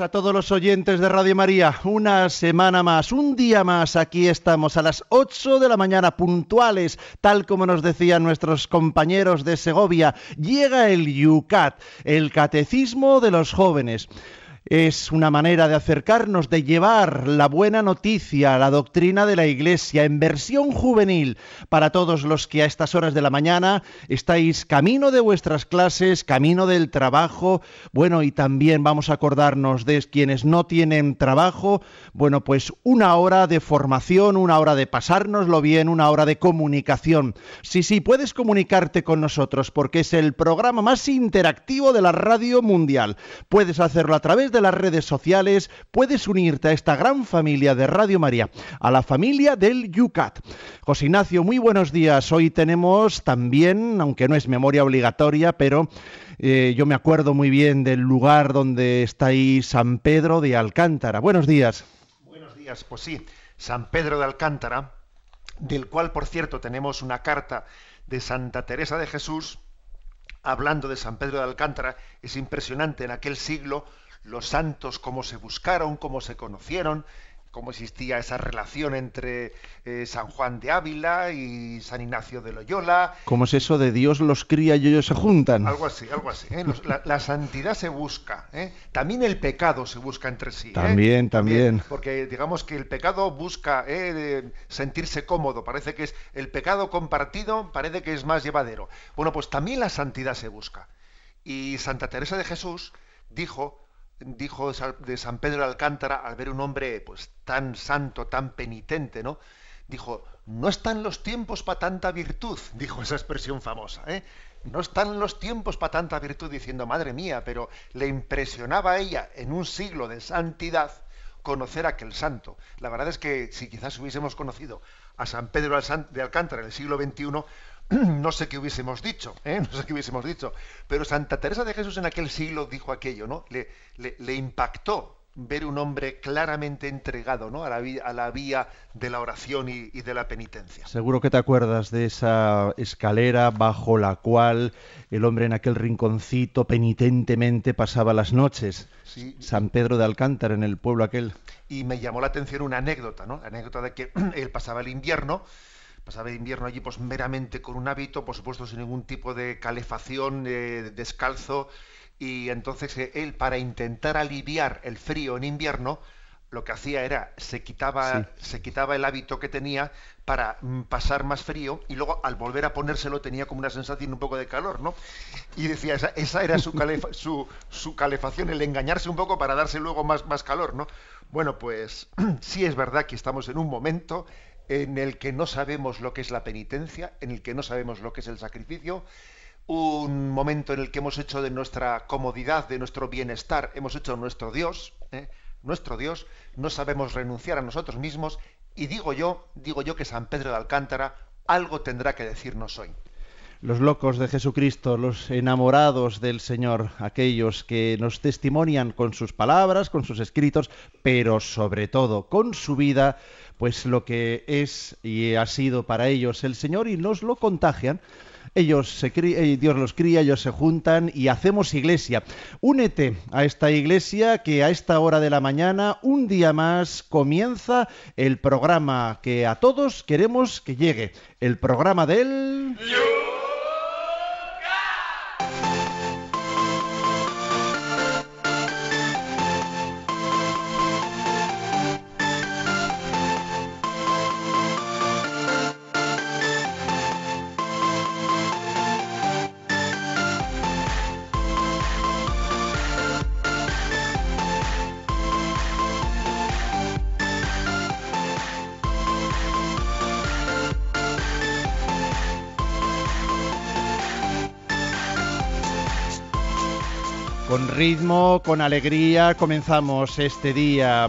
A todos los oyentes de Radio María. Una semana más, un día más, aquí estamos a las 8 de la mañana puntuales, tal como nos decían nuestros compañeros de Segovia. Llega el Yucat, el Catecismo de los Jóvenes es una manera de acercarnos, de llevar la buena noticia, la doctrina de la Iglesia en versión juvenil para todos los que a estas horas de la mañana estáis camino de vuestras clases, camino del trabajo, bueno, y también vamos a acordarnos de quienes no tienen trabajo, bueno, pues una hora de formación, una hora de pasárnoslo bien, una hora de comunicación. Sí, sí, puedes comunicarte con nosotros porque es el programa más interactivo de la radio mundial. Puedes hacerlo a través de las redes sociales puedes unirte a esta gran familia de Radio María, a la familia del Yucat. José Ignacio, muy buenos días. Hoy tenemos también, aunque no es memoria obligatoria, pero eh, yo me acuerdo muy bien del lugar donde está ahí San Pedro de Alcántara. Buenos días. Buenos días, pues sí, San Pedro de Alcántara, del cual, por cierto, tenemos una carta de Santa Teresa de Jesús, hablando de San Pedro de Alcántara, es impresionante en aquel siglo los santos, cómo se buscaron, cómo se conocieron, cómo existía esa relación entre eh, San Juan de Ávila y San Ignacio de Loyola. ¿Cómo es eso de Dios los cría y ellos se juntan? Algo así, algo así. ¿eh? la, santidad se busca. ¿eh? También el pecado se busca entre sí. También, también, Porque digamos que el pecado busca sentirse cómodo. Parece que es el pecado compartido, parece que es más llevadero. Bueno, pues también la santidad se busca. Y Santa Teresa de Jesús dijo dijo de San Pedro de Alcántara al ver un hombre pues tan santo, tan penitente, ¿no? Dijo, no están los tiempos para tanta virtud, dijo esa expresión famosa, ¿eh? No están los tiempos para tanta virtud, diciendo, madre mía, pero le impresionaba a ella en un siglo de santidad conocer a aquel santo. La verdad es que si quizás hubiésemos conocido a San Pedro de Alcántara en el siglo XXI, no sé qué hubiésemos dicho, ¿eh? no sé qué hubiésemos dicho, pero Santa Teresa de Jesús en aquel siglo dijo aquello, ¿no? Le, le, impactó ver un hombre claramente entregado ¿no? a, la vía, a la vía de la oración y, de la penitencia. Seguro que te acuerdas de esa escalera bajo la cual el hombre en aquel rinconcito penitentemente pasaba las noches. San Pedro de Alcántara, en el pueblo aquel. Y me llamó la atención una anécdota, ¿no? La anécdota de que él pasaba el invierno pasaba el invierno allí pues meramente con un hábito, por supuesto sin ningún tipo de calefacción, eh, descalzo, y entonces eh, él para intentar aliviar el frío en invierno, lo que hacía era se quitaba, se quitaba el hábito que tenía para mm, pasar más frío y luego al volver a ponérselo tenía como una sensación un poco de calor, ¿no? Y decía, esa, esa era su, su, su, calefacción, el engañarse un poco para darse luego más, más calor, ¿no? Bueno, pues sí es verdad que estamos en un momento en el que no sabemos lo que es la penitencia, en el que no sabemos lo que es el sacrificio, un momento en el que hemos hecho de nuestra comodidad, de nuestro bienestar, hemos hecho nuestro Dios, ¿eh? nuestro Dios, no sabemos renunciar a nosotros mismos y digo yo, digo yo que San Pedro de Alcántara algo tendrá que decirnos hoy. Los locos de Jesucristo, los enamorados del Señor, aquellos que nos testimonian con sus palabras, con sus escritos, pero sobre todo con su vida, pues lo que es y ha sido para ellos el Señor y nos lo contagian. Ellos se eh, Dios los cría, ellos se juntan y hacemos iglesia. Únete a esta iglesia que a esta hora de la mañana, un día más, comienza el programa que a todos queremos que llegue. El programa del... ritmo, con alegría, comenzamos este día.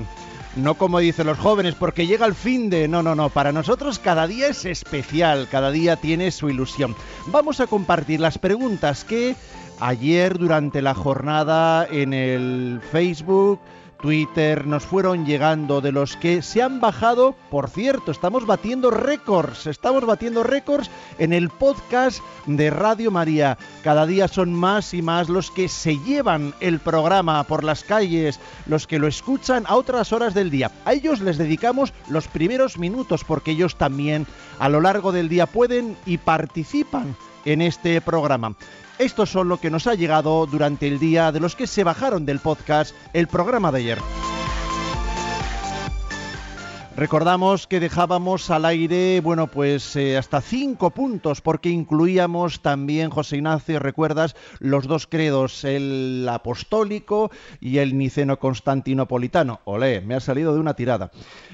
No como dicen los jóvenes, porque llega el fin de... No, no, no. Para nosotros cada día es especial, cada día tiene su ilusión. Vamos a compartir las preguntas que ayer durante la jornada en el Facebook, Twitter nos fueron llegando de los que se han bajado. Por cierto, estamos batiendo récords, estamos batiendo récords en el podcast de Radio María. Cada día son más y más los que se llevan el programa por las calles, los que lo escuchan a otras horas del día. A ellos les dedicamos los primeros minutos porque ellos también a lo largo del día pueden y participan en este programa. Estos son lo que nos ha llegado durante el día de los que se bajaron del podcast el programa de ayer. Recordamos que dejábamos al aire, bueno, pues eh, hasta cinco puntos, porque incluíamos también, José Ignacio, recuerdas, los dos credos, el apostólico y el niceno-constantinopolitano. Olé, me ha salido de una tirada.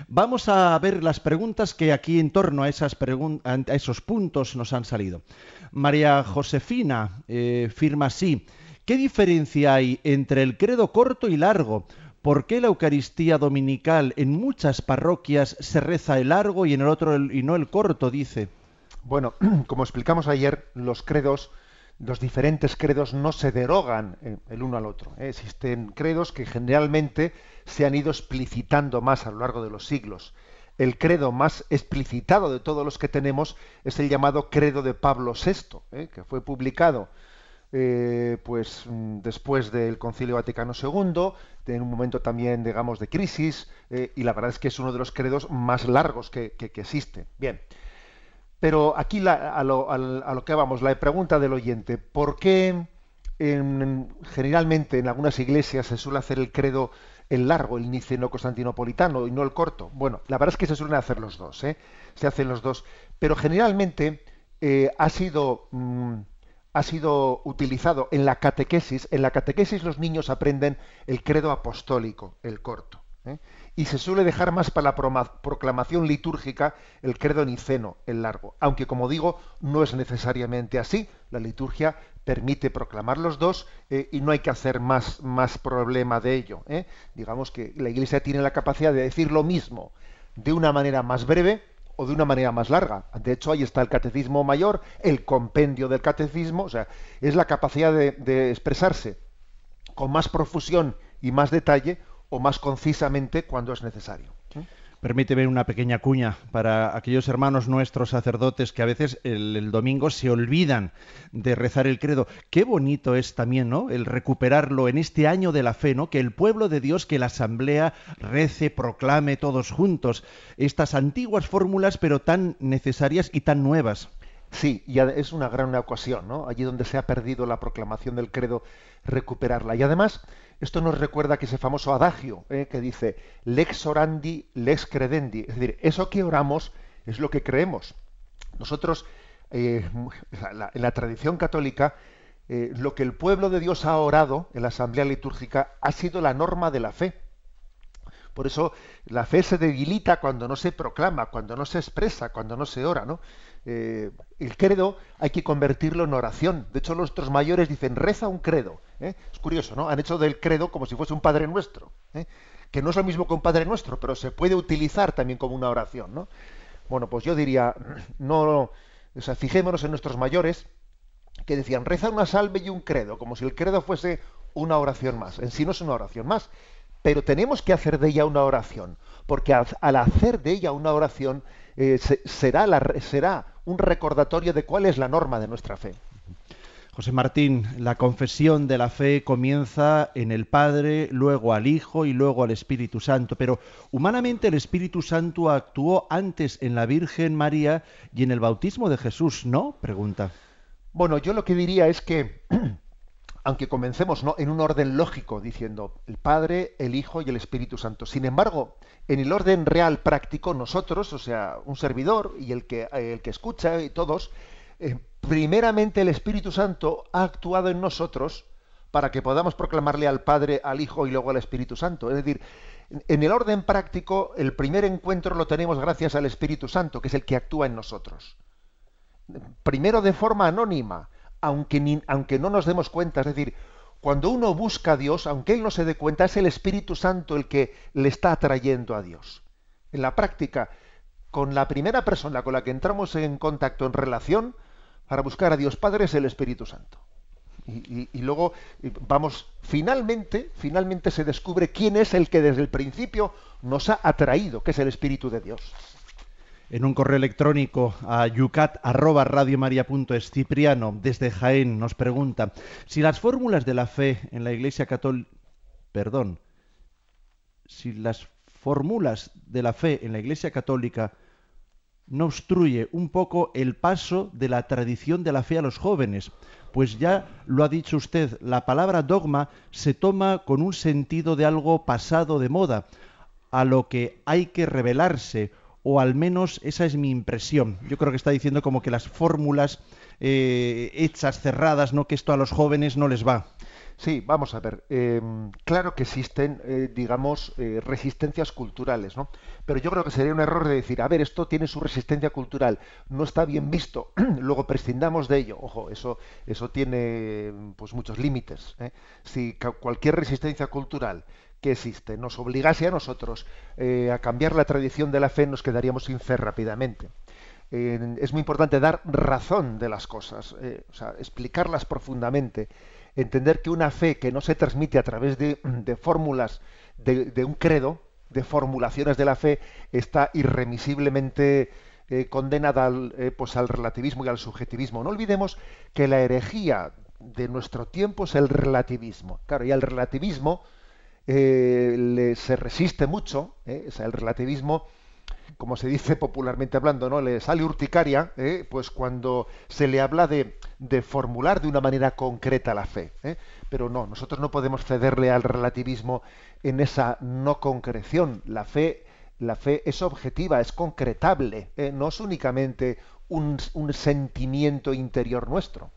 Vamos a ver las preguntas que aquí en torno a, esas a esos puntos nos han salido. María Josefina eh, firma así. ¿Qué diferencia hay entre el credo corto y largo? ¿Por qué la Eucaristía dominical en muchas parroquias se reza el largo y en el otro y no el corto? Dice. Bueno, como explicamos ayer, los credos, los diferentes credos no se derogan eh, el uno al otro. Existen credos que generalmente se han ido explicitando más a lo largo de los siglos el credo más explicitado de todos los que tenemos es el llamado credo de Pablo VI, ¿eh? que fue publicado eh, pues mm, después del Concilio Vaticano II, en un momento también, digamos, de crisis, eh, y la verdad es que es uno de los credos más largos que, existe. Bien, pero aquí a, lo, que vamos, la pregunta del oyente, ¿por qué generalmente en algunas iglesias se suele hacer el credo el largo, el niceno constantinopolitano y no el corto. Bueno, la verdad es que se suelen hacer los dos, ¿eh? se hacen los dos, pero generalmente eh, ha sido mm, ha sido utilizado en la catequesis. En la catequesis los niños aprenden el credo apostólico, el corto. ¿Eh? Y se suele dejar más para la proclamación litúrgica el credo niceno, el largo. Aunque, como digo, no es necesariamente así. La liturgia permite proclamar los dos eh, y no hay que hacer más, más problema de ello. ¿eh? Digamos que la Iglesia tiene la capacidad de decir lo mismo de una manera más breve o de una manera más larga. De hecho, ahí está el catecismo mayor, el compendio del catecismo, o sea, es la capacidad de, de expresarse con más profusión y más detalle o más concisamente cuando es necesario. Permíteme una pequeña cuña para aquellos hermanos nuestros sacerdotes que a veces el, domingo se olvidan de rezar el credo. Qué bonito es también, ¿no? El recuperarlo en este año de la fe, ¿no? Que el pueblo de Dios, que la asamblea rece, proclame todos juntos estas antiguas fórmulas, pero tan necesarias y tan nuevas. Sí, y es una gran ocasión, ¿no? Allí donde se ha perdido la proclamación del credo, recuperarla. Y además, esto nos recuerda que ese famoso adagio ¿eh? que dice lex orandi, lex credendi. Es decir, eso que oramos es lo que creemos. Nosotros, eh, en la tradición católica, eh, lo que el pueblo de Dios ha orado en la asamblea litúrgica ha sido la norma de la fe. Por eso la fe se debilita cuando no se proclama, cuando no se expresa, cuando no se ora, ¿no? Eh, el credo hay que convertirlo en oración. De hecho, nuestros mayores dicen, reza un credo. ¿eh? Es curioso, ¿no? Han hecho del credo como si fuese un Padre Nuestro, ¿eh? que no es lo mismo que un Padre Nuestro, pero se puede utilizar también como una oración, ¿no? Bueno, pues yo diría, no, o sea, fijémonos en nuestros mayores que decían, reza una salve y un credo, como si el credo fuese una oración más. En sí no es una oración más, pero tenemos que hacer de ella una oración, porque al hacer de ella una oración eh, será, la, será un recordatorio de cuál es la norma de nuestra fe. José Martín, la confesión de la fe comienza en el Padre, luego al Hijo y luego al Espíritu Santo, pero humanamente el Espíritu Santo actuó antes en la Virgen María y en el bautismo de Jesús, ¿no? Pregunta. Bueno, yo lo que diría es que aunque comencemos en un orden lógico, diciendo el Padre, el Hijo y el Espíritu Santo. Sin embargo, en el orden real práctico, nosotros, o sea, un servidor y el que, el que escucha y todos, eh, primeramente el Espíritu Santo ha actuado en nosotros para que podamos proclamarle al Padre, al Hijo y luego al Espíritu Santo. Es decir, en el orden práctico, el primer encuentro lo tenemos gracias al Espíritu Santo, que es el que actúa en nosotros. Primero de forma anónima, aunque, aunque no nos demos cuenta, es decir, Cuando uno busca a Dios, aunque él no se dé cuenta, es el Espíritu Santo el que le está atrayendo a Dios. En la práctica, con la primera persona con la que entramos en contacto, en relación, para buscar a Dios Padre es el Espíritu Santo. Y, y, luego vamos, finalmente, finalmente se descubre quién es el que desde el principio nos ha atraído, que es el Espíritu de Dios en un correo electrónico a yucat@radiomaria.es. Cipriano desde Jaén nos pregunta si las fórmulas de la fe en la Iglesia Católica, perdón, si las fórmulas de la fe en la Iglesia Católica no obstruye un poco el paso de la tradición de la fe a los jóvenes, pues ya lo ha dicho usted, la palabra dogma se toma con un sentido de algo pasado de moda, a lo que hay que revelarse o al menos esa es mi impresión. Yo creo que está diciendo como que las fórmulas eh, hechas, cerradas, ¿no? que esto a los jóvenes no les va. Sí, vamos a ver. Em, claro que existen, eh, digamos, eh, resistencias culturales, ¿no? Pero yo creo que sería un error de decir, a ver, esto tiene su resistencia cultural, no está bien visto, luego prescindamos de ello. Ojo, eso, eso tiene pues muchos límites. Si cualquier resistencia cultural que existe nos obligase a nosotros eh, a cambiar la tradición de la fe, nos quedaríamos sin fe rápidamente. es muy importante dar razón de las cosas, eh, o sea, explicarlas profundamente, entender que una fe que no se transmite a través de, fórmulas, de, un credo, de formulaciones de la fe, está irremisiblemente eh, condenada al, pues al relativismo y al subjetivismo. No olvidemos que la herejía de nuestro tiempo es el relativismo. Claro, y el relativismo eh, se resiste mucho, eh, el relativismo, como se dice popularmente hablando, ¿no? le sale urticaria, eh, pues cuando se le habla de, formular de una manera concreta la fe. Pero no, nosotros no podemos cederle al relativismo en esa no concreción. La fe, la fe es objetiva, es concretable, no es únicamente un sentimiento interior nuestro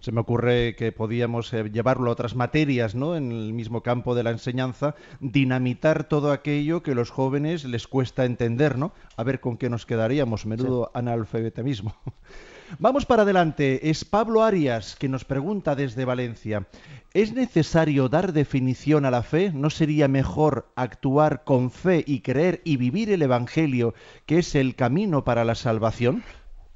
se me ocurre que podíamos eh, llevarlo a otras materias, ¿no? En el mismo campo de la enseñanza, dinamitar todo aquello que a los jóvenes les cuesta entender, ¿no? A ver con qué nos quedaríamos, menudo analfabetismo. Vamos para adelante. Es Pablo Arias que nos pregunta desde Valencia. ¿Es necesario dar definición a la fe? ¿No sería mejor actuar con fe y creer y vivir el Evangelio, que es el camino para la salvación?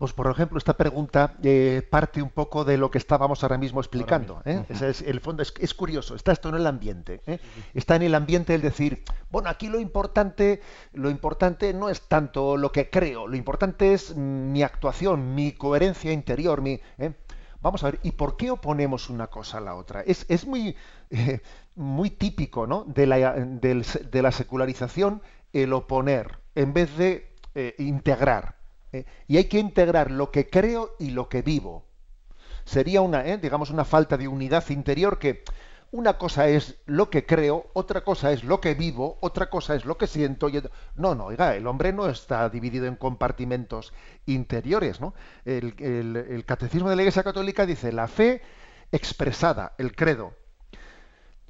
Pues por ejemplo, esta pregunta eh, parte un poco de lo que estábamos ahora mismo explicando. ¿eh? es, el fondo es, curioso, está esto en el ambiente. ¿eh? Está en el ambiente el decir, bueno, aquí lo importante, lo importante no es tanto lo que creo, lo importante es mi actuación, mi coherencia interior, mi. Vamos a ver, ¿y por qué oponemos una cosa a la otra? Es, es muy, muy típico ¿no? de, la, de la secularización el oponer en vez de integrar. ¿Eh? y hay que integrar lo que creo y lo que vivo. Sería una, ¿eh? digamos, una falta de unidad interior que una cosa es lo que creo, otra cosa es lo que vivo, otra cosa es lo que siento. No, no, oiga, el hombre no está dividido en compartimentos interiores, ¿no? El, el catecismo de la Iglesia Católica dice la fe expresada, el credo,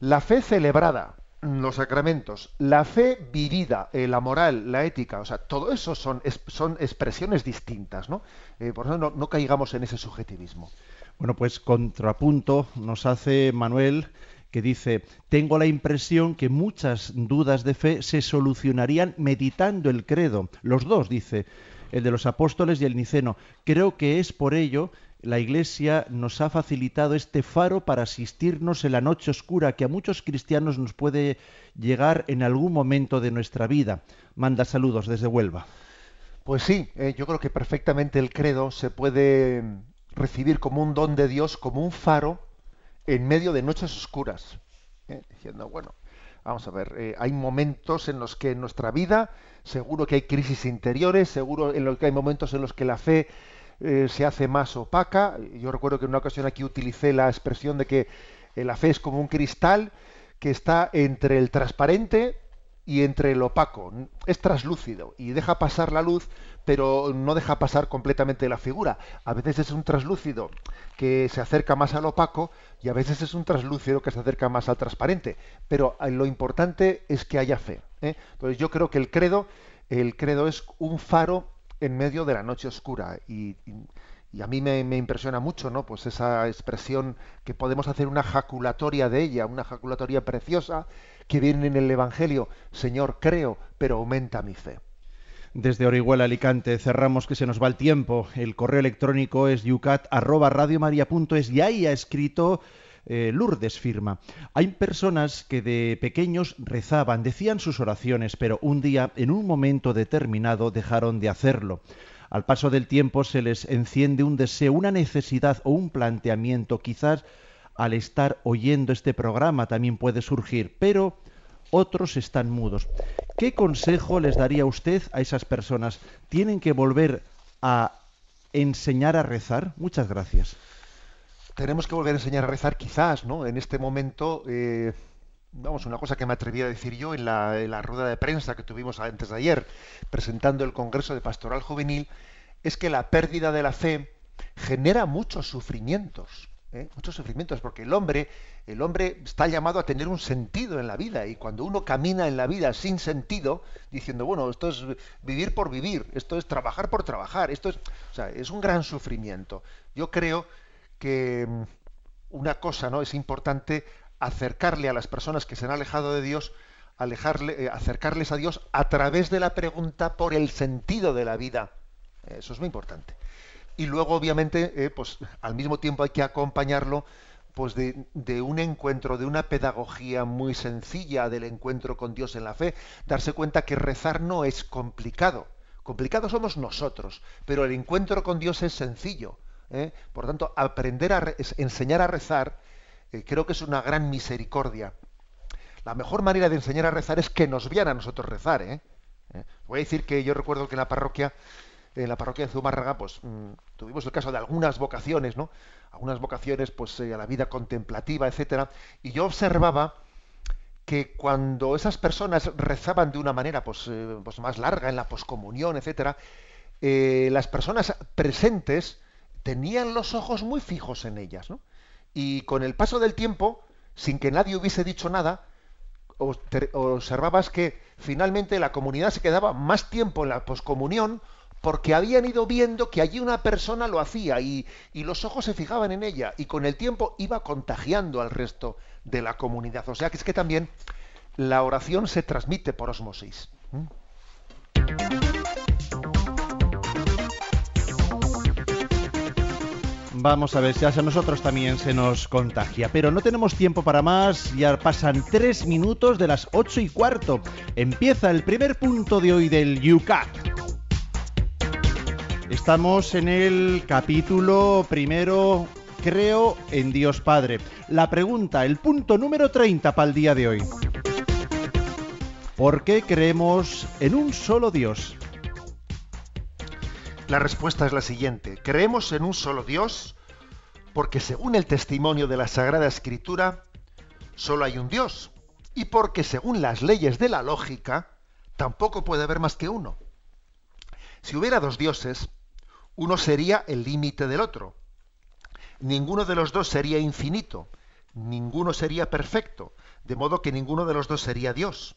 la fe celebrada, los sacramentos, la fe vivida, eh, la moral, la ética, o sea, todo eso son, son expresiones distintas, ¿no? Eh, por eso no, no, caigamos en ese subjetivismo. Bueno, pues contrapunto nos hace Manuel que dice, tengo la impresión que muchas dudas de fe se solucionarían meditando el credo. Los dos, dice, el de los apóstoles y el niceno. Creo que es por ello la Iglesia nos ha facilitado este faro para asistirnos en la noche oscura que a muchos cristianos nos puede llegar en algún momento de nuestra vida. Manda saludos desde Huelva. Pues sí, eh, yo creo que perfectamente el credo se puede recibir como un don de Dios, como un faro en medio de noches oscuras. Eh, diciendo, bueno, vamos a ver, eh, hay momentos en los que en nuestra vida, seguro que hay crisis interiores, seguro en los que hay momentos en los que la fe eh, se hace más opaca. Yo recuerdo que en una ocasión aquí utilicé la expresión de que eh, la fe es como un cristal que está entre el transparente y entre el opaco. Es traslúcido y deja pasar la luz, pero no deja pasar completamente la figura. A veces es un traslúcido que se acerca más al opaco y a veces es un traslúcido que se acerca más al transparente. Pero eh, lo importante es que haya fe. Entonces yo creo que el credo, el credo es un faro en medio de la noche oscura y, a mí me, impresiona mucho, ¿no? Pues esa expresión que podemos hacer una jaculatoria de ella, una jaculatoria preciosa que viene en el Evangelio. Señor, creo, pero aumenta mi fe. Desde Orihuela, Alicante, cerramos que se nos va el tiempo. El correo electrónico es yucat@radiomaria.es y ahí ha escrito eh, Lourdes firma. Hay personas que de pequeños rezaban, decían sus oraciones, pero un día, en un momento determinado, dejaron de hacerlo. Al paso del tiempo se les enciende un deseo, una necesidad o un planteamiento. Quizás al estar oyendo este programa también puede surgir, pero otros están mudos. ¿Qué consejo les daría usted a esas personas? ¿Tienen que volver a enseñar a rezar? Muchas gracias. Tenemos que volver a enseñar a rezar quizás, ¿no? En este momento, eh, vamos, una cosa que me atreví a decir yo en la, la rueda de prensa que tuvimos antes de ayer, presentando el Congreso de Pastoral Juvenil, es que la pérdida de la fe genera muchos sufrimientos. ¿eh? muchos sufrimientos, porque el hombre, el hombre está llamado a tener un sentido en la vida, y cuando uno camina en la vida sin sentido, diciendo, bueno, esto es vivir por vivir, esto es trabajar por trabajar, esto es, o sea, es un gran sufrimiento. Yo creo que mm, una cosa, ¿no? Es importante acercarle a las personas que se han alejado de Dios, alejarle, eh, acercarles a Dios a través de la pregunta por el sentido de la vida. Eso es muy importante y luego obviamente eh, pues al mismo tiempo hay que acompañarlo pues de, de, un encuentro, de una pedagogía muy sencilla del encuentro con Dios en la fe, darse cuenta que rezar no es complicado. Complicado somos nosotros, pero el encuentro con Dios es sencillo. ¿Eh? Por tanto, aprender a enseñar a rezar eh, creo que es una gran misericordia. La mejor manera de enseñar a rezar es que nos vean a nosotros rezar. ¿eh? Voy a decir que yo recuerdo que en la parroquia en la parroquia de Zumárraga, pues mm, tuvimos el caso de algunas vocaciones, ¿no? Algunas vocaciones, pues eh, a la vida contemplativa, etcétera. Y yo observaba que cuando esas personas rezaban de una manera, pues, eh, pues más larga en la poscomunión, etcétera, eh, las personas presentes tenían los ojos muy fijos en ellas, ¿no? Y con el paso del tiempo, sin que nadie hubiese dicho nada, observabas que finalmente la comunidad se quedaba más tiempo en la poscomunión porque habían ido viendo que allí una persona lo hacía y, los ojos se fijaban en ella y con el tiempo iba contagiando al resto de la comunidad. O sea que es que también la oración se transmite por osmosis. Vamos a ver si a nosotros también se nos contagia. Pero no tenemos tiempo para más. Ya pasan tres minutos de las ocho y cuarto. Empieza el primer punto de hoy del UCAT. Estamos en el capítulo primero, creo, en Dios Padre. La pregunta, el punto número 30 para el día de hoy. ¿Por qué creemos en un solo Dios? La respuesta es la siguiente. Creemos en un solo Dios porque según el testimonio de la Sagrada Escritura, solo hay un Dios. Y porque según las leyes de la lógica, tampoco puede haber más que uno. Si hubiera dos dioses, uno sería el límite del otro. Ninguno de los dos sería infinito, ninguno sería perfecto, de modo que ninguno de los dos sería Dios.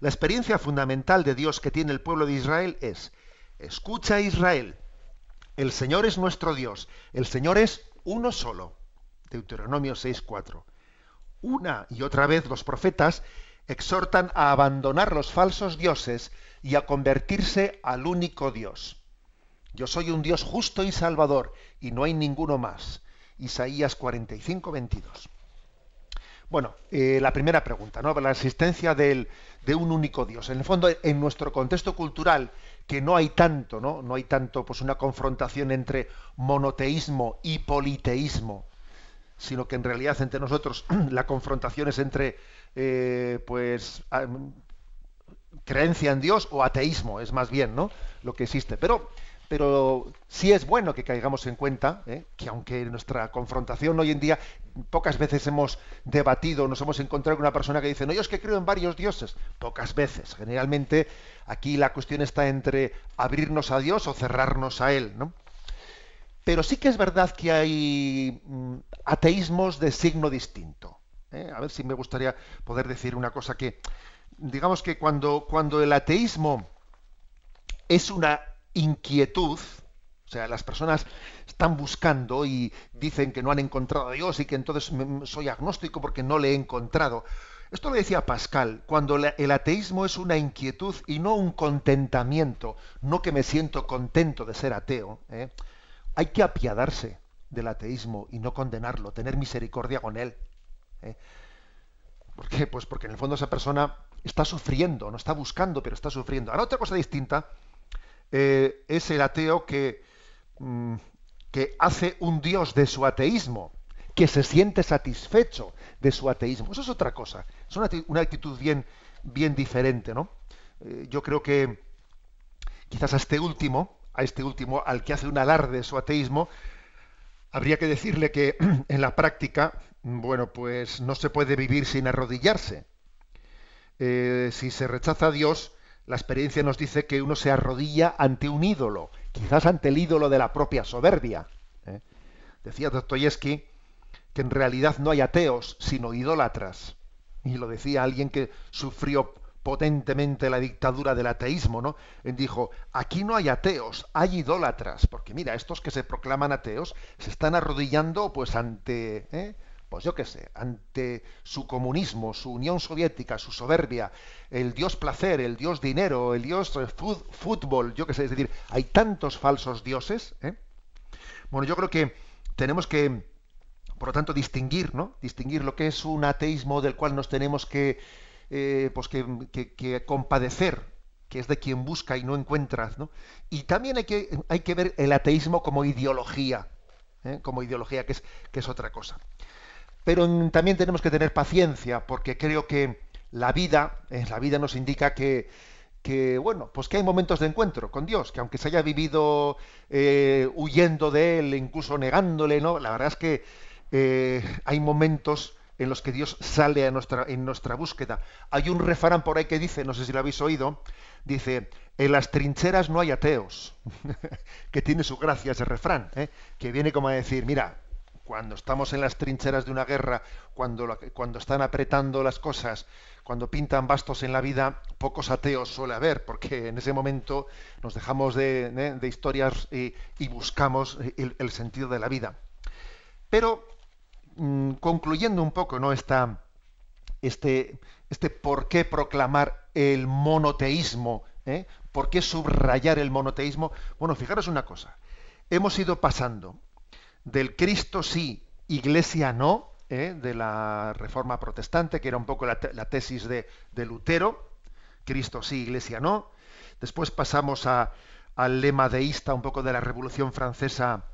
La experiencia fundamental de Dios que tiene el pueblo de Israel es, escucha Israel, el Señor es nuestro Dios, el Señor es uno solo. Deuteronomio 6.4. Una y otra vez los profetas exhortan a abandonar los falsos dioses y a convertirse al único Dios. Yo soy un Dios justo y salvador, y no hay ninguno más. Isaías 45, 22. Bueno, eh, la primera pregunta, ¿no? La existencia de un único Dios. En el fondo, en nuestro contexto cultural, que no hay tanto, ¿no? No hay tanto, pues, una confrontación entre monoteísmo y politeísmo, sino que en realidad entre nosotros la confrontación es entre, eh, pues, creencia en Dios o ateísmo, es más bien, ¿no? Lo que existe. Pero pero sí es bueno que caigamos en cuenta ¿eh? que aunque nuestra confrontación hoy en día pocas veces hemos debatido, nos hemos encontrado con una persona que dice, no, yo es que creo en varios dioses, pocas veces. Generalmente aquí la cuestión está entre abrirnos a Dios o cerrarnos a Él, ¿no? Pero sí que es verdad que hay mm, ateísmos de signo distinto. ¿eh? A ver si me gustaría poder decir una cosa que, digamos que cuando, cuando el ateísmo es una inquietud, o sea, las personas están buscando y dicen que no han encontrado a Dios y que entonces soy agnóstico porque no le he encontrado. Esto lo decía Pascal, cuando el ateísmo es una inquietud y no un contentamiento, no que me siento contento de ser ateo, ¿eh? hay que apiadarse del ateísmo y no condenarlo, tener misericordia con él. ¿eh? ¿Por qué? Pues porque en el fondo esa persona está sufriendo, no está buscando, pero está sufriendo. Ahora otra cosa distinta eh, es el ateo que, mm, que hace un dios de su ateísmo, que se siente satisfecho de su ateísmo. Eso es otra cosa. Es una, actitud bien, bien diferente, ¿no? Eh, yo creo que quizás a este último, a este último, al que hace un alarde de su ateísmo, habría que decirle que en la práctica, bueno, pues no se puede vivir sin arrodillarse. Eh, si se rechaza a Dios, la experiencia nos dice que uno se arrodilla ante un ídolo, quizás ante el ídolo de la propia soberbia. ¿eh? Decía Dostoyevsky que en realidad no hay ateos, sino idólatras. Y lo decía alguien que sufrió potentemente la dictadura del ateísmo, ¿no? Dijo, aquí no hay ateos, hay idólatras, porque mira, estos que se proclaman ateos se están arrodillando pues ante, ¿eh? Pues yo qué sé, ante su comunismo, su Unión Soviética, su soberbia, el dios placer, el dios dinero, el dios eh, fútbol, yo qué sé, es decir, hay tantos falsos dioses. ¿eh? Bueno, yo creo que tenemos que, por lo tanto, distinguir, ¿no? Distinguir lo que es un ateísmo del cual nos tenemos que, eh, pues que, compadecer, que es de quien busca y no encuentra, ¿no? Y también hay que, hay que ver el ateísmo como ideología, como ideología, que es, que es otra cosa. Pero también tenemos que tener paciencia, porque creo que la vida, eh, la vida nos indica que, bueno, pues que hay momentos de encuentro con Dios, que aunque se haya vivido eh, huyendo de Él, incluso negándole, ¿no? La verdad es que eh, hay momentos en los que Dios sale a nuestra, en nuestra búsqueda. Hay un refrán por ahí que dice, no sé si lo habéis oído, dice, en las trincheras no hay ateos, que tiene su gracia ese refrán, que viene como a decir, mira, cuando estamos en las trincheras de una guerra, cuando, están apretando las cosas, cuando pintan bastos en la vida, pocos ateos suele haber, porque en ese momento nos dejamos de, historias y, buscamos el, sentido de la vida. Pero, mm, concluyendo un poco ¿no? Esta, este, este por qué proclamar el monoteísmo, ¿eh? por qué subrayar el monoteísmo, bueno, fijaros una cosa, hemos ido pasando del Cristo sí, Iglesia no, ¿eh? de la Reforma Protestante, que era un poco la, tesis de, Lutero, Cristo sí, Iglesia no. Después pasamos al lema deísta un poco de la Revolución Francesa,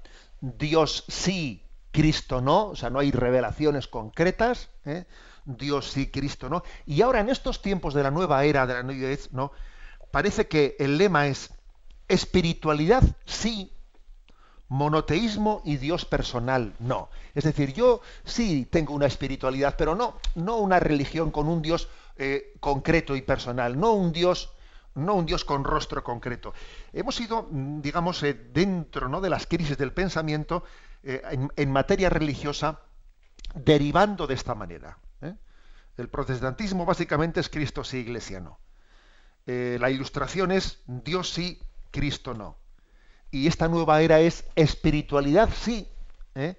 Dios sí, Cristo no, o sea, no hay revelaciones concretas, ¿eh? Dios sí, Cristo no. Y ahora en estos tiempos de la nueva era, de la New ¿no? parece que el lema es espiritualidad sí, monoteísmo y Dios personal, no. Es decir, yo sí tengo una espiritualidad, pero no, no una religión con un Dios eh, concreto y personal, no un Dios, no un Dios con rostro concreto. Hemos ido, mm, digamos, eh, dentro ¿no? de las crisis del pensamiento eh, en, materia religiosa, derivando de esta manera. El protestantismo básicamente es Cristo sí, Iglesia no. la ilustración es Dios sí, Cristo no y esta nueva era es espiritualidad, sí, ¿eh?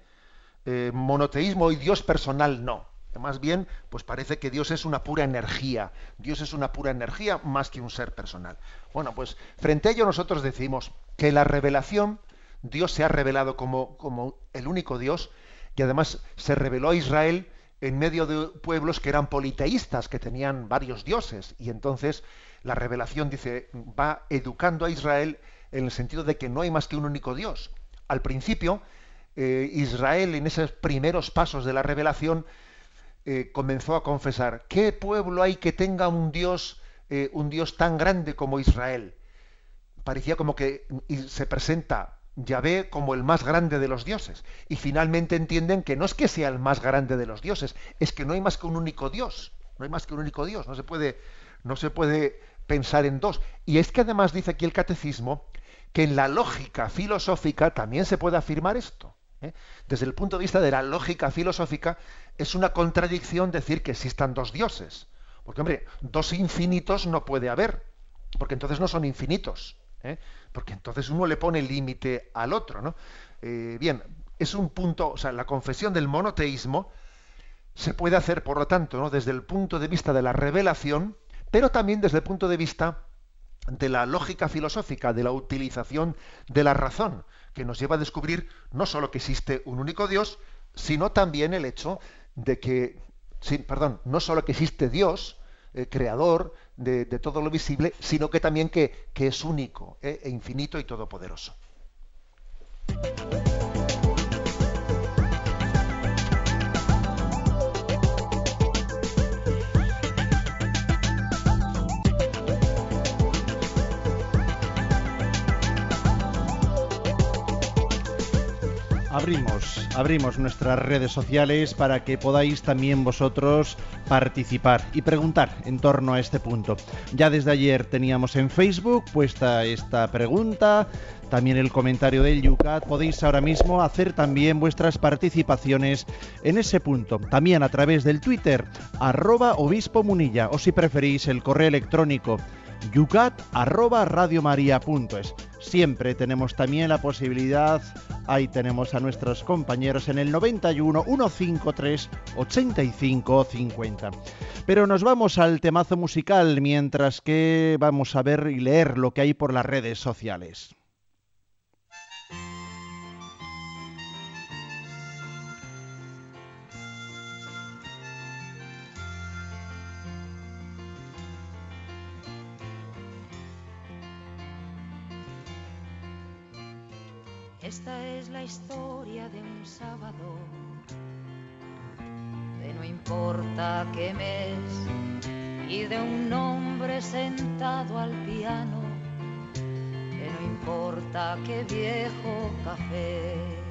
Eh, monoteísmo y Dios personal, no. Más bien, pues parece que Dios es una pura energía. Dios es una pura energía más que un ser personal. Bueno, pues frente a ello nosotros decimos que la revelación, Dios se ha revelado como, como el único Dios y además se reveló a Israel en medio de pueblos que eran politeístas, que tenían varios dioses. Y entonces la revelación dice, va educando a Israel en el sentido de que no hay más que un único Dios. Al principio, eh, Israel en esos primeros pasos de la revelación eh, comenzó a confesar, ¿qué pueblo hay que tenga un Dios, eh, un Dios tan grande como Israel? Parecía como que se presenta Yahvé como el más grande de los dioses. Y finalmente entienden que no es que sea el más grande de los dioses, es que no hay más que un único Dios. No hay más que un único Dios. No se puede, no se puede pensar en dos. Y es que además dice aquí el catecismo que en la lógica filosófica también se puede afirmar esto. ¿eh? Desde el punto de vista de la lógica filosófica, es una contradicción decir que existan dos dioses. Porque, hombre, dos infinitos no puede haber, porque entonces no son infinitos. ¿eh? porque entonces uno le pone límite al otro, ¿no? Eh, bien, es un punto, o sea, la confesión del monoteísmo se puede hacer, por lo tanto, ¿no? desde el punto de vista de la revelación, pero también desde el punto de vista de la lógica filosófica, de la utilización de la razón, que nos lleva a descubrir no solo que existe un único Dios, sino también el hecho de que, sí, perdón, no solo que existe Dios, eh, creador de, todo lo visible, sino que también que, es único eh, e infinito y todopoderoso. Abrimos, abrimos nuestras redes sociales para que podáis también vosotros participar y preguntar en torno a este punto. Ya desde ayer teníamos en Facebook puesta esta pregunta, también el comentario del Yucat. Podéis ahora mismo hacer también vuestras participaciones en ese punto. También a través del Twitter, arroba obispo munilla, o si preferís el correo electrónico yucat arroba radiomaria.es. Siempre tenemos también la posibilidad, ahí tenemos a nuestros compañeros en el 91 153 85 50. Pero nos vamos al temazo musical mientras que vamos a ver y leer lo que hay por las redes sociales. La historia de un sábado, de no importa qué mes, y de un hombre sentado al piano, que no importa qué viejo café.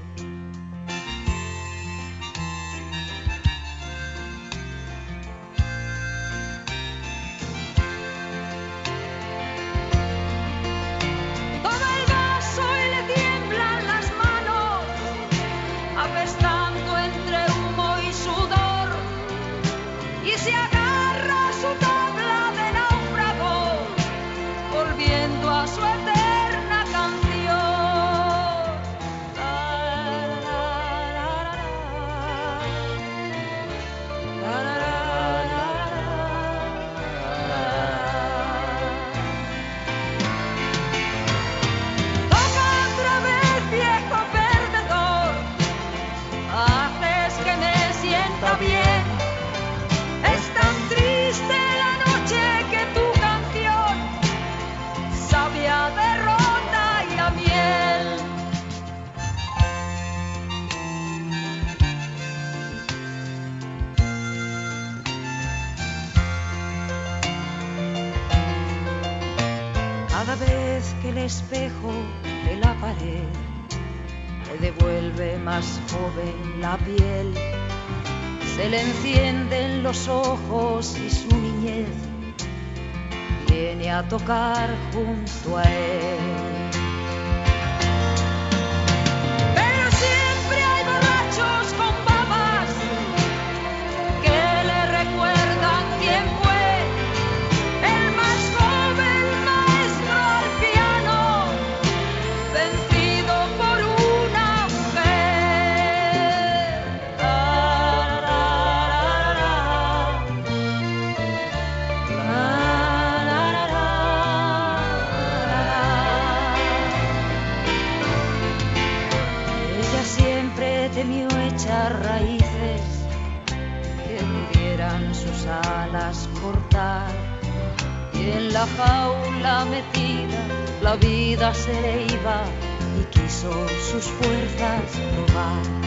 Espejo de la pared le devuelve más joven la piel, se le encienden los ojos y su niñez viene a tocar junto a él. Jaula metida, la vida se le iba y quiso sus fuerzas probar.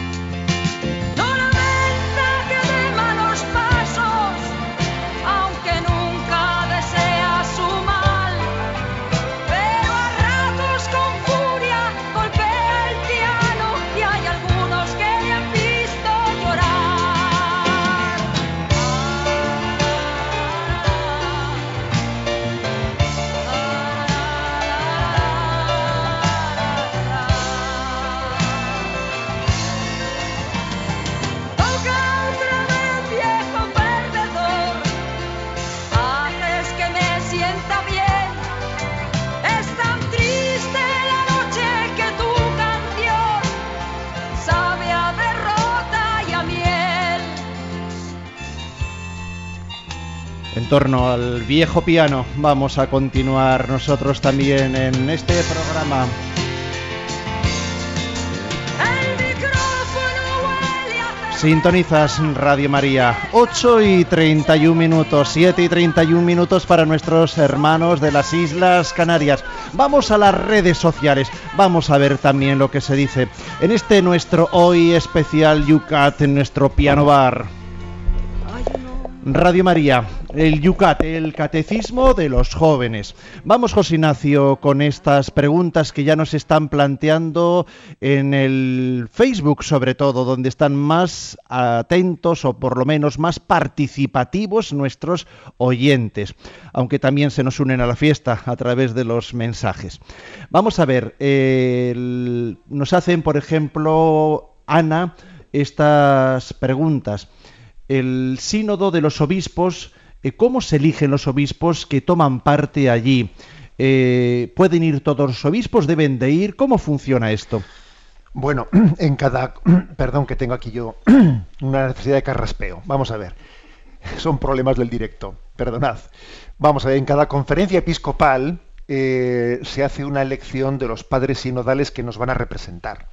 Torno al viejo piano vamos a continuar nosotros también en este programa. Sintonizas Radio María, 8 y 31 minutos, 7 y 31 minutos para nuestros hermanos de las Islas Canarias. Vamos a las redes sociales, vamos a ver también lo que se dice en este nuestro hoy especial Yucat, en nuestro piano bar. Radio María, el Yucat, el catecismo de los jóvenes. Vamos, José Ignacio, con estas preguntas que ya nos están planteando en el Facebook, sobre todo, donde están más atentos o por lo menos más participativos nuestros oyentes, aunque también se nos unen a la fiesta a través de los mensajes. Vamos a ver, nos hacen, por ejemplo, Ana, estas preguntas el sínodo de los obispos, eh, ¿cómo se eligen los obispos que toman parte allí? Eh, ¿Pueden ir todos los obispos? ¿Deben de ir? ¿Cómo funciona esto? Bueno, en cada... Perdón que tengo aquí yo una necesidad de carraspeo. Vamos a ver. Son problemas del directo. Perdonad. Vamos a ver, en cada conferencia episcopal eh, se hace una elección de los padres sinodales que nos van a representar.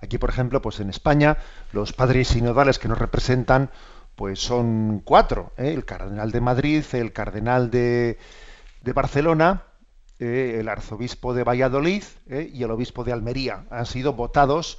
Aquí, por ejemplo, pues en España, los padres sinodales que nos representan pues son cuatro, ¿eh? el cardenal de Madrid, el cardenal de, de Barcelona, eh, el arzobispo de Valladolid ¿eh? y el obispo de Almería. Han sido votados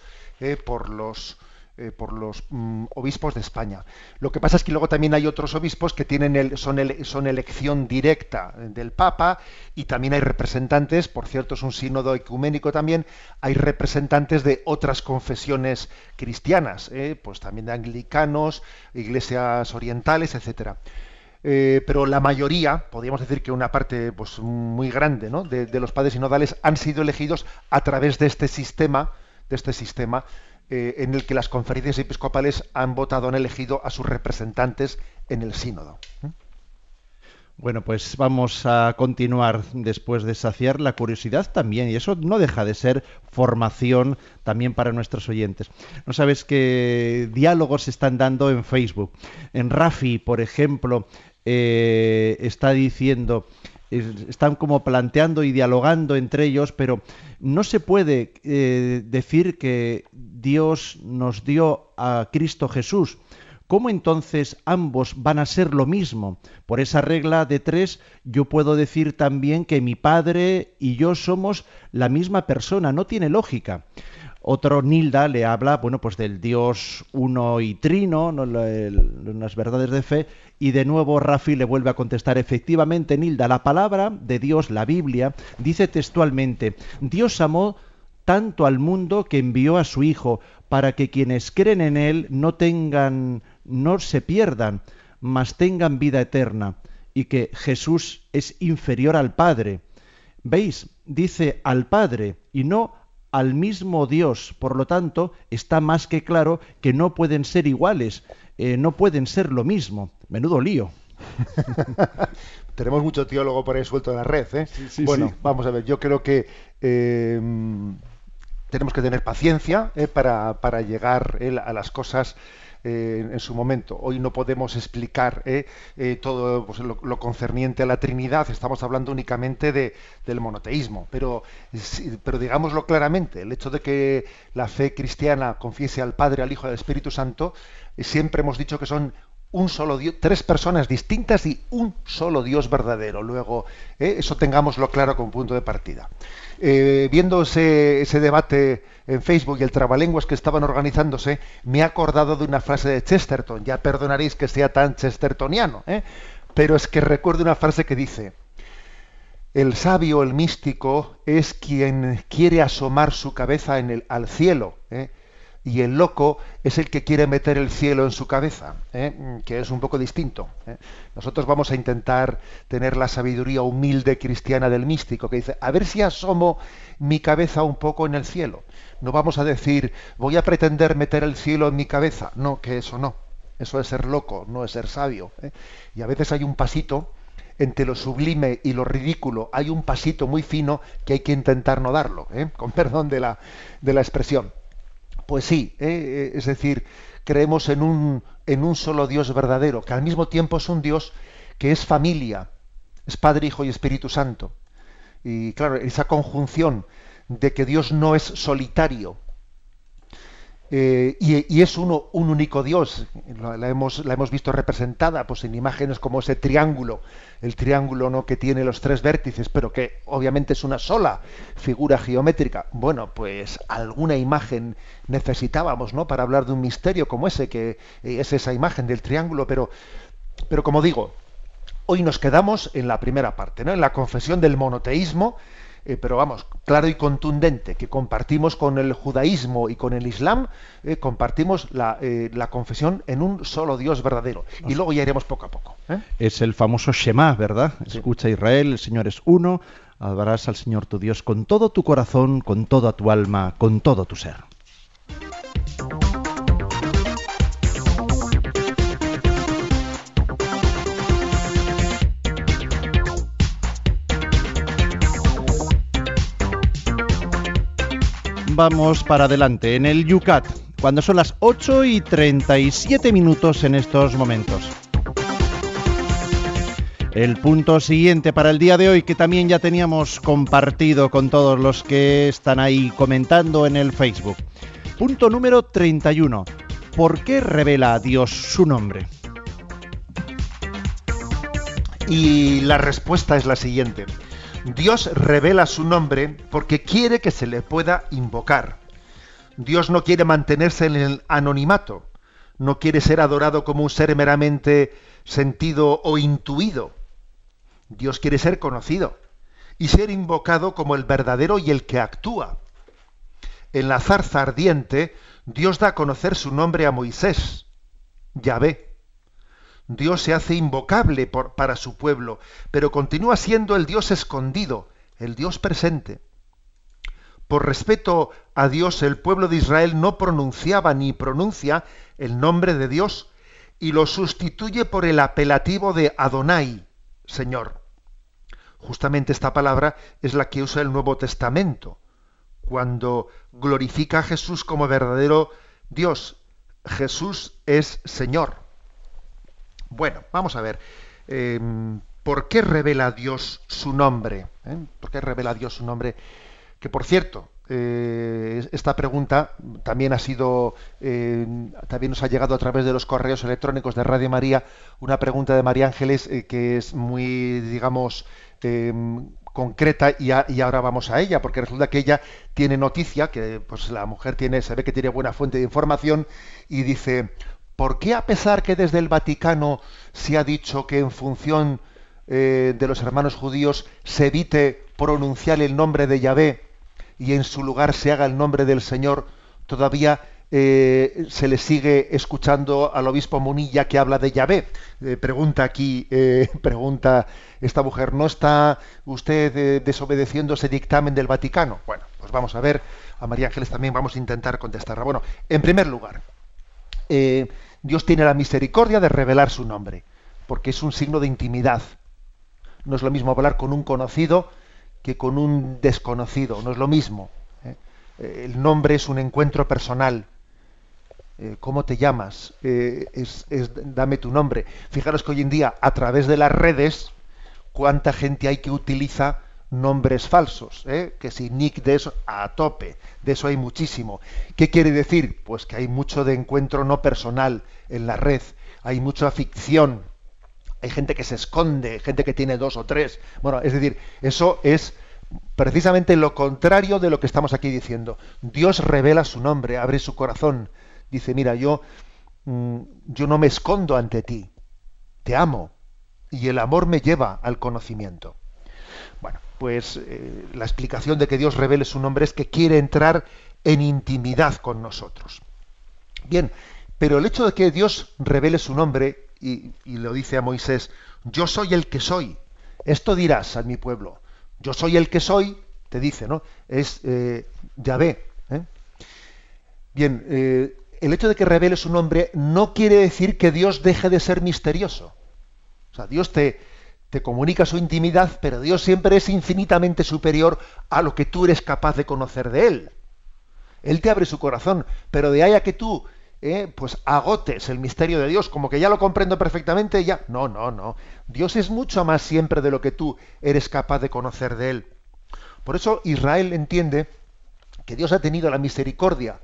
por los eh, por los mm, obispos de España. Lo que pasa es que luego también hay otros obispos que tienen el, son, elección directa del Papa y también hay representantes, por cierto es un sínodo ecuménico también, hay representantes de otras confesiones cristianas, eh, pues también de anglicanos, iglesias orientales, etcétera. Eh, pero la mayoría, podríamos decir que una parte pues, muy grande ¿no? de, de los padres sinodales han sido elegidos a través de este sistema, de este sistema eh, en el que las conferencias episcopales han votado, han elegido a sus representantes en el sínodo. ¿Mm? Bueno, pues vamos a continuar después de saciar la curiosidad también, y eso no deja de ser formación también para nuestros oyentes. No sabes qué diálogos se están dando en Facebook. En Rafi, por ejemplo, eh, está diciendo están como planteando y dialogando entre ellos, pero no se puede eh, decir que Dios nos dio a Cristo Jesús. ¿Cómo entonces ambos van a ser lo mismo? Por esa regla de tres, yo puedo decir también que mi Padre y yo somos la misma persona. No tiene lógica. Otro Nilda le habla, bueno, pues del Dios uno y trino, ¿no? las verdades de fe, y de nuevo Rafi le vuelve a contestar, efectivamente, Nilda, la palabra de Dios, la Biblia, dice textualmente, Dios amó tanto al mundo que envió a su Hijo, para que quienes creen en Él no tengan, no se pierdan, mas tengan vida eterna, y que Jesús es inferior al Padre. ¿Veis? Dice al Padre y no al mismo Dios. Por lo tanto, está más que claro que no pueden ser iguales, eh, no pueden ser lo mismo. Menudo lío. Tenemos mucho teólogo por ahí suelto en la red. ¿eh? bueno, vamos a ver, yo creo que eh, tenemos que tener paciencia para, para, llegar a las cosas eh, en su momento. Hoy no podemos explicar eh, eh, todo pues, lo, concerniente a la Trinidad, estamos hablando únicamente de, del monoteísmo, pero, pero digámoslo claramente, el hecho de que la fe cristiana confiese al Padre, al Hijo y al Espíritu Santo, siempre hemos dicho que son un solo Dios, tres personas distintas y un solo Dios verdadero. Luego, eso tengámoslo claro como punto de partida. viendo ese, ese, debate en Facebook y el trabalenguas que estaban organizándose, me he acordado de una frase de Chesterton. Ya perdonaréis que sea tan chestertoniano, ¿eh? pero es que recuerdo una frase que dice, el sabio, el místico, es quien quiere asomar su cabeza en el, al cielo. ¿eh? Y el loco es el que quiere meter el cielo en su cabeza, ¿eh? que es un poco distinto. ¿eh? Nosotros vamos a intentar tener la sabiduría humilde cristiana del místico, que dice, a ver si asomo mi cabeza un poco en el cielo. No vamos a decir, voy a pretender meter el cielo en mi cabeza. No, que eso no. Eso es ser loco, no es ser sabio. ¿eh? Y a veces hay un pasito entre lo sublime y lo ridículo, hay un pasito muy fino que hay que intentar no darlo, con perdón de la, de la expresión. Pues sí, ¿eh? Eh, es decir, creemos en un, en un solo Dios verdadero, que al mismo tiempo es un Dios que es familia, es Padre, Hijo y Espíritu Santo. Y claro, esa conjunción de que Dios no es solitario, eh, y, es uno, un único Dios. La, hemos, la, hemos, visto representada pues, en imágenes como ese triángulo, el triángulo ¿no? que tiene los tres vértices, pero que obviamente es una sola figura geométrica. Bueno, pues alguna imagen necesitábamos ¿no? para hablar de un misterio como ese, que es esa imagen del triángulo, pero, pero como digo, hoy nos quedamos en la primera parte, ¿no? en la confesión del monoteísmo eh, pero vamos, claro y contundente, que compartimos con el judaísmo y con el islam, eh, compartimos eh, la, confesión en un solo Dios verdadero. Y luego ya iremos poco a poco. Es el famoso Shema, ¿verdad? Escucha Israel, el Señor es uno, adorarás al Señor tu Dios con todo tu corazón, con toda tu alma, con todo tu ser. Vamos para adelante en el Yucat, cuando son las 8 y 37 minutos en estos momentos. El punto siguiente para el día de hoy, que también ya teníamos compartido con todos los que están ahí comentando en el Facebook. Punto número 31. ¿Por qué revela a Dios su nombre? Y la respuesta es la siguiente. Dios revela su nombre porque quiere que se le pueda invocar. Dios no quiere mantenerse en el anonimato, no quiere ser adorado como un ser meramente sentido o intuido. Dios quiere ser conocido y ser invocado como el verdadero y el que actúa. En la zarza ardiente, Dios da a conocer su nombre a Moisés, Yahvé. Dios se hace invocable para su pueblo, pero continúa siendo el Dios escondido, el Dios presente. Por respeto a Dios, el pueblo de Israel no pronunciaba ni pronuncia el nombre de Dios y lo sustituye por el apelativo de Adonai, Señor. Justamente esta palabra es la que usa el Nuevo Testamento, cuando glorifica a Jesús como verdadero Dios. Jesús es Señor. Bueno, vamos a ver. Em, ¿Por qué revela Dios su nombre? ¿Eh? ¿Por qué revela Dios su nombre? Que por cierto, eh, esta pregunta también ha sido, eh, también nos ha llegado a través de los correos electrónicos de Radio María, una pregunta de María Ángeles que es muy, digamos, em, concreta y, y, ahora vamos a ella, porque resulta que ella tiene noticia, que pues la mujer tiene, se ve que tiene buena fuente de información y dice, ¿Por qué a pesar que desde el Vaticano se ha dicho que en función eh, de los hermanos judíos se evite pronunciar el nombre de Yahvé y en su lugar se haga el nombre del Señor, todavía eh, se le sigue escuchando al obispo Munilla que habla de Yahvé. Eh, pregunta aquí, pregunta esta mujer, ¿no está usted desobedeciendo ese dictamen del Vaticano? Bueno, pues vamos a ver, a María Ángeles también vamos a intentar contestarla. Bueno, en primer lugar, eh, Dios tiene la misericordia de revelar su nombre, porque es un signo de intimidad. No es lo mismo hablar con un conocido que con un desconocido, no es lo mismo. ¿eh? El nombre es un encuentro personal. Eh, ¿Cómo te llamas? es, dame tu nombre. Fijaros que hoy en día, a través de las redes, cuánta gente hay que utiliza nombres falsos, ¿eh? que si nick de eso a tope, de eso hay muchísimo. ¿Qué quiere decir? Pues que hay mucho de encuentro no personal en la red, hay mucha ficción, hay gente que se esconde, gente que tiene dos o tres. Bueno, es decir, eso es precisamente lo contrario de lo que estamos aquí diciendo. Dios revela su nombre, abre su corazón, dice, mira, yo, mm, yo no me escondo ante ti, te amo, y el amor me lleva al conocimiento. Pues eh, la explicación de que Dios revele su nombre es que quiere entrar en intimidad con nosotros. Bien, pero el hecho de que Dios revele su nombre, y, lo dice a Moisés, yo soy el que soy, esto dirás a mi pueblo, yo soy el que soy, te dice, ¿no? Es eh, Yahvé. ¿eh? Bien, eh, el hecho de que revele su nombre no quiere decir que Dios deje de ser misterioso. O sea, Dios te, te comunica su intimidad, pero Dios siempre es infinitamente superior a lo que tú eres capaz de conocer de Él. Él te abre su corazón, pero de ahí a que tú eh, pues agotes el misterio de Dios, como que ya lo comprendo perfectamente, ya. No, no, no. Dios es mucho más siempre de lo que tú eres capaz de conocer de Él. Por eso Israel entiende que Dios ha tenido la misericordia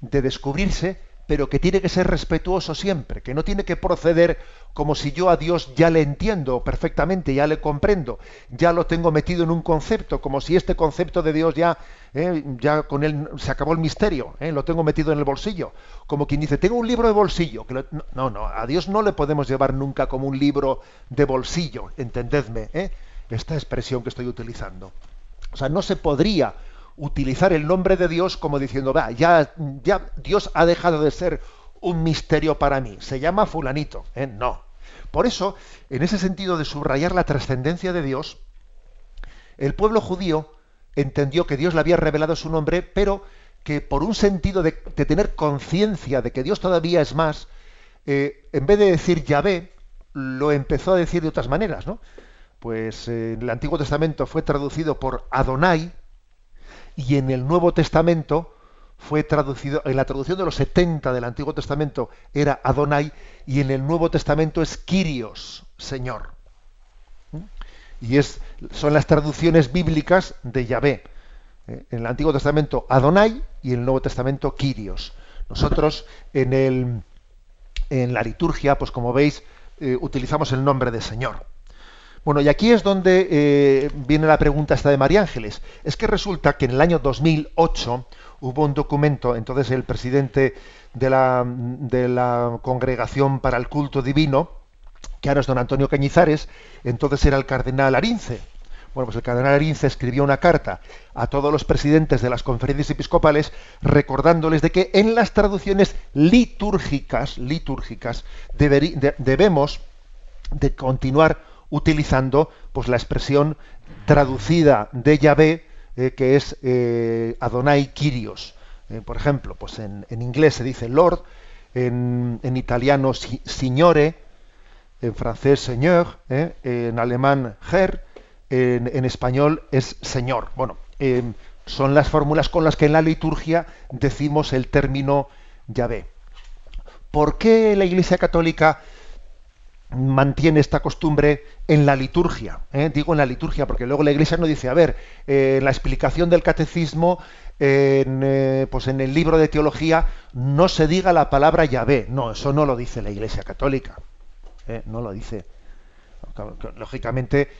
de descubrirse pero que tiene que ser respetuoso siempre, que no tiene que proceder como si yo a Dios ya le entiendo perfectamente, ya le comprendo, ya lo tengo metido en un concepto, como si este concepto de Dios ya, eh, ya con él se acabó el misterio, eh, lo tengo metido en el bolsillo, como quien dice, tengo un libro de bolsillo, no, no, a Dios no le podemos llevar nunca como un libro de bolsillo, entendedme, eh, esta expresión que estoy utilizando. O sea, no se podría utilizar el nombre de Dios como diciendo, va, ya, ya Dios ha dejado de ser un misterio para mí, se llama fulanito. ¿eh? No. Por eso, en ese sentido de subrayar la trascendencia de Dios, el pueblo judío entendió que Dios le había revelado su nombre, pero que por un sentido de, tener conciencia de que Dios todavía es más, eh, en vez de decir Yahvé, lo empezó a decir de otras maneras, ¿no? Pues eh, en el Antiguo Testamento fue traducido por Adonai, y en el Nuevo Testamento fue traducido, en la traducción de los 70 del Antiguo Testamento era Adonai y en el Nuevo Testamento es Kyrios, Señor. ¿Mm? Y es, son las traducciones bíblicas de Yahvé. ¿eh? En el Antiguo Testamento Adonai y en el Nuevo Testamento Kyrios. Nosotros en, la liturgia, pues como veis, eh, utilizamos el nombre de Señor. Bueno, y aquí es donde eh, viene la pregunta esta de María Ángeles. Es que resulta que en el año 2008 hubo un documento, entonces el presidente de la, de la Congregación para el Culto Divino, que ahora es don Antonio Cañizares, entonces era el cardenal Arince. Bueno, pues el cardenal Arince escribió una carta a todos los presidentes de las conferencias episcopales recordándoles de que en las traducciones litúrgicas, litúrgicas debemos de continuar utilizando pues la expresión traducida de Yahvé, eh, que es eh, Adonai Kyrios. Eh, por ejemplo, pues en, inglés se dice Lord, en, italiano Signore, en francés Señor, en alemán Herr, en, español es Señor. Bueno, son las fórmulas con las que en la liturgia decimos el término Yahvé. ¿Por qué la Iglesia Católica mantiene esta costumbre en la liturgia. ¿eh? Digo en la liturgia porque luego la Iglesia no dice, a ver, eh, en la explicación del catecismo, en, eh, pues en el libro de teología, no se diga la palabra Yahvé. No, eso no lo dice la Iglesia Católica. No lo dice. Lógicamente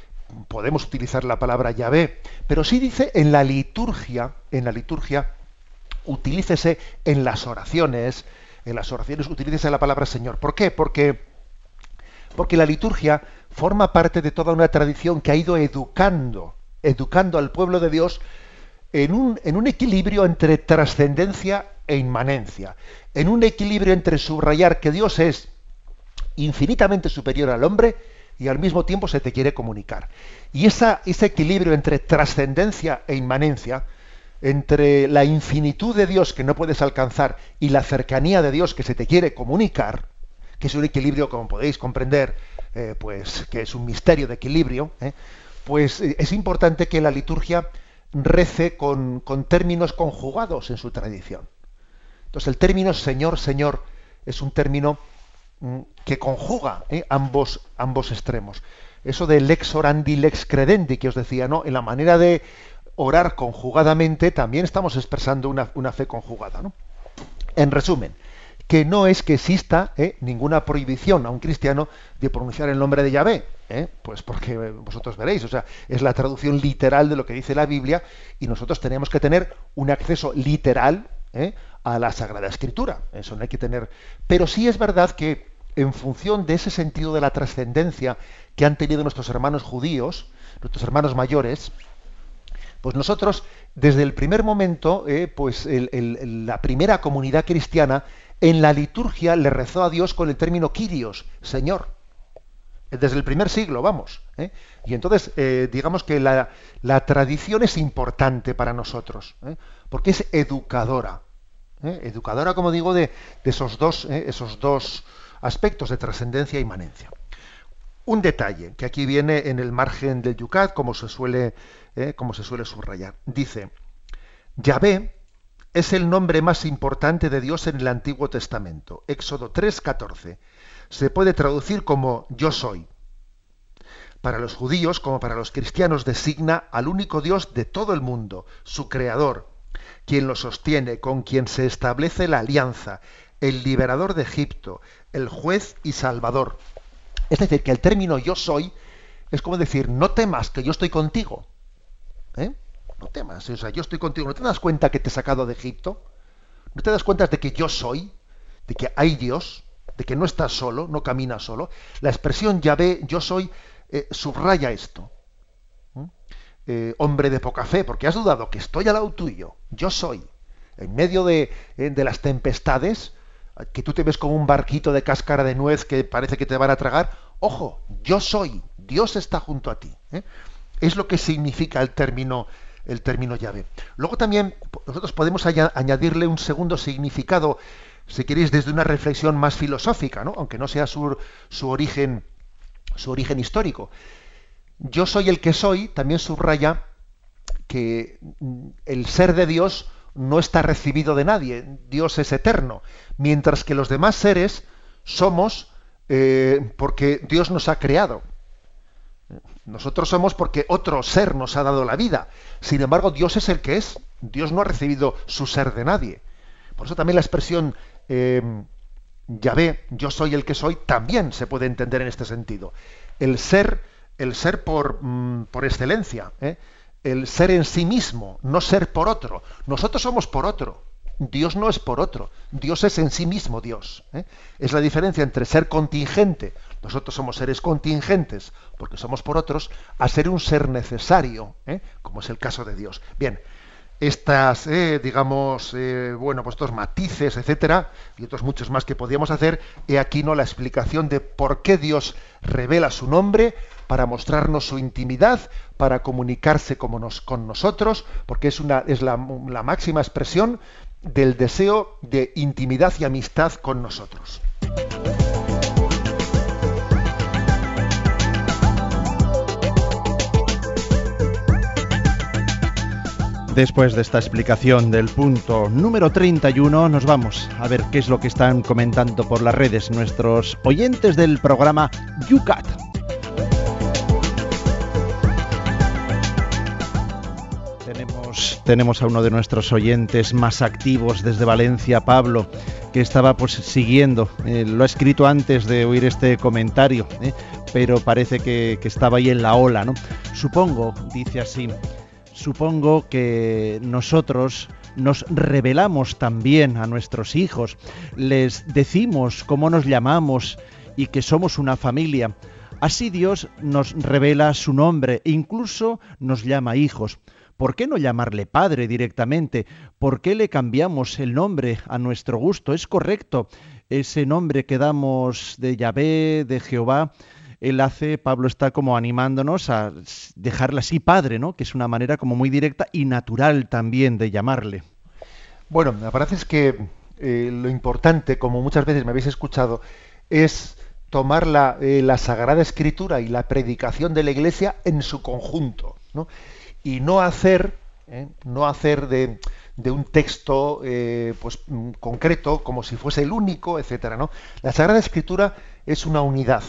podemos utilizar la palabra Yahvé, pero sí dice en la liturgia, en la liturgia, utilícese en las oraciones, en las oraciones utilícese la palabra Señor. ¿Por qué? Porque porque la liturgia forma parte de toda una tradición que ha ido educando, educando al pueblo de Dios en un, equilibrio entre trascendencia e inmanencia, en un equilibrio entre subrayar que Dios es infinitamente superior al hombre y al mismo tiempo se te quiere comunicar. Y ese equilibrio entre trascendencia e inmanencia, entre la infinitud de Dios que no puedes alcanzar y la cercanía de Dios que se te quiere comunicar, que es un equilibrio, como podéis comprender, eh, pues que es un misterio de equilibrio, ¿eh? pues eh, es importante que la liturgia rece con, términos conjugados en su tradición. Entonces el término Señor, Señor es un término mm, que conjuga ambos, ambos extremos. Eso de lex orandi, lex credendi que os decía, ¿no? En la manera de orar conjugadamente también estamos expresando una, una fe conjugada, ¿no? En resumen, que no es que exista ¿eh? ninguna prohibición a un cristiano de pronunciar el nombre de Yahvé, ¿eh? pues porque vosotros veréis, o sea, es la traducción literal de lo que dice la Biblia y nosotros tenemos que tener un acceso literal ¿eh? a la Sagrada Escritura, eso no hay que tener, pero sí es verdad que en función de ese sentido de la trascendencia que han tenido nuestros hermanos judíos, nuestros hermanos mayores, pues nosotros desde el primer momento, pues la primera comunidad cristiana en la liturgia le rezó a Dios con el término Kyrios, Señor. Desde el primer siglo, vamos. ¿eh? Y entonces, eh, digamos que la, tradición es importante para nosotros, ¿eh? porque es educadora. Educadora, como digo, de, esos, dos, esos dos aspectos de trascendencia e inmanencia. Un detalle que aquí viene en el margen del Yucat, como se suele, como se suele subrayar. Dice, Yahvé es el nombre más importante de Dios en el Antiguo Testamento. Éxodo 3:14. Se puede traducir como yo soy. Para los judíos como para los cristianos designa al único Dios de todo el mundo, su creador, quien lo sostiene, con quien se establece la alianza, el liberador de Egipto, el juez y salvador. Es decir, que el término yo soy es como decir, no temas que yo estoy contigo. ¿Eh? Temas, o sea, yo estoy contigo. ¿No te das cuenta que te he sacado de Egipto? ¿No te das cuenta de que yo soy? ¿De que hay Dios? ¿De que no estás solo, no caminas solo? La expresión Yahvé, yo soy, eh, subraya esto. Eh, hombre de poca fe, porque has dudado que estoy al lado tuyo. Yo soy. En medio de, eh, de las tempestades, que tú te ves como un barquito de cáscara de nuez que parece que te van a tragar, ojo, yo soy, Dios está junto a ti. Es lo que significa el término el término llave. Luego también nosotros podemos añadirle un segundo significado, si queréis, desde una reflexión más filosófica, ¿no? aunque no sea su, su, origen, su origen histórico. Yo soy el que soy, también subraya que el ser de Dios no está recibido de nadie, Dios es eterno, mientras que los demás seres somos eh, porque Dios nos ha creado. Nosotros somos porque otro ser nos ha dado la vida. Sin embargo, Dios es el que es. Dios no ha recibido su ser de nadie. Por eso también la expresión eh, Yahvé, yo soy el que soy, también se puede entender en este sentido. El ser, el ser por, mm, por excelencia, ¿eh? el ser en sí mismo, no ser por otro. Nosotros somos por otro. Dios no es por otro. Dios es en sí mismo Dios. ¿eh? Es la diferencia entre ser contingente, nosotros somos seres contingentes, porque somos por otros, a ser un ser necesario, ¿eh? como es el caso de Dios. Bien, estas, eh, digamos, eh, bueno, pues estos matices, etcétera, y otros muchos más que podíamos hacer, he aquí no la explicación de por qué Dios revela su nombre para mostrarnos su intimidad, para comunicarse con nosotros, porque es, la máxima expresión del deseo de intimidad y amistad con nosotros. Después de esta explicación del punto número 31, nos vamos a ver qué es lo que están comentando por las redes nuestros oyentes del programa YouCat. Tenemos, tenemos a uno de nuestros oyentes más activos desde Valencia, Pablo, que estaba pues siguiendo. Eh, lo ha escrito antes de oír este comentario, eh, pero parece que, que estaba ahí en la ola, ¿no? Supongo, dice así supongo que nosotros nos revelamos también a nuestros hijos, les decimos cómo nos llamamos y que somos una familia. Así Dios nos revela su nombre, incluso nos llama hijos. ¿Por qué no llamarle Padre directamente? ¿Por qué le cambiamos el nombre a nuestro gusto? Es correcto ese nombre que damos de Yahvé, de Jehová, él hace, Pablo está como animándonos a dejarle así padre, ¿no? Que es una manera como muy directa y natural también de llamarle. Bueno, me parece que eh, lo importante, como muchas veces me habéis escuchado, es tomar la, eh, la, Sagrada Escritura y la predicación de la Iglesia en su conjunto, ¿no? Y no hacer, ¿eh? no hacer de, de un texto pues, mm, concreto como si fuese el único, etcétera, ¿no? La Sagrada Escritura es una unidad,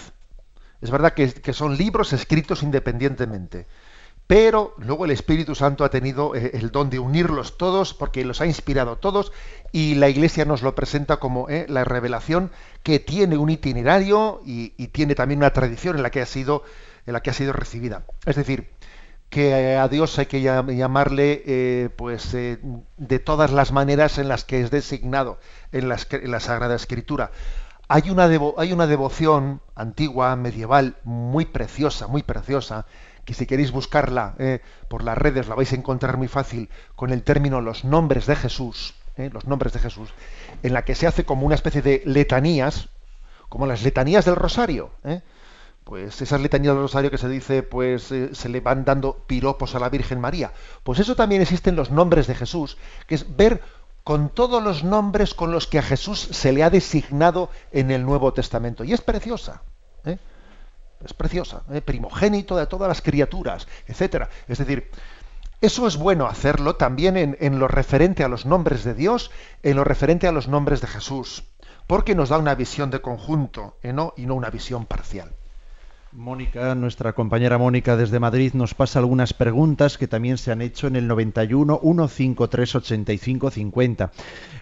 es verdad que, son libros escritos independientemente, pero luego el Espíritu Santo ha tenido eh, el don de unirlos todos porque los ha inspirado todos y la Iglesia nos lo presenta como eh, la revelación que tiene un itinerario y, tiene también una tradición en la que ha sido en la que ha sido recibida. Es decir, que a Dios hay que llamarle eh, pues de todas las maneras en las que es designado en la Sagrada Escritura. Hay una, devoción antigua, medieval, muy preciosa, muy preciosa, que si queréis buscarla eh, por las redes la vais a encontrar muy fácil con el término los nombres de Jesús, eh, los nombres de Jesús, en la que se hace como una especie de letanías, como las letanías del rosario. Eh. Pues esas letanías del rosario que se dice, pues se le van dando piropos a la Virgen María. Pues eso también existe en los nombres de Jesús, que es ver con todos los nombres con los que a Jesús se le ha designado en el Nuevo Testamento. Y es preciosa. ¿eh? Es preciosa. ¿eh? Primogénito de todas las criaturas, etcétera. Es decir, Eso es bueno hacerlo también en, lo referente a los nombres de Dios, en lo referente a los nombres de Jesús, porque nos da una visión de conjunto y no una visión parcial. Mónica, nuestra compañera Mónica desde Madrid, nos pasa algunas preguntas que también se han hecho en el 91 153 85 50.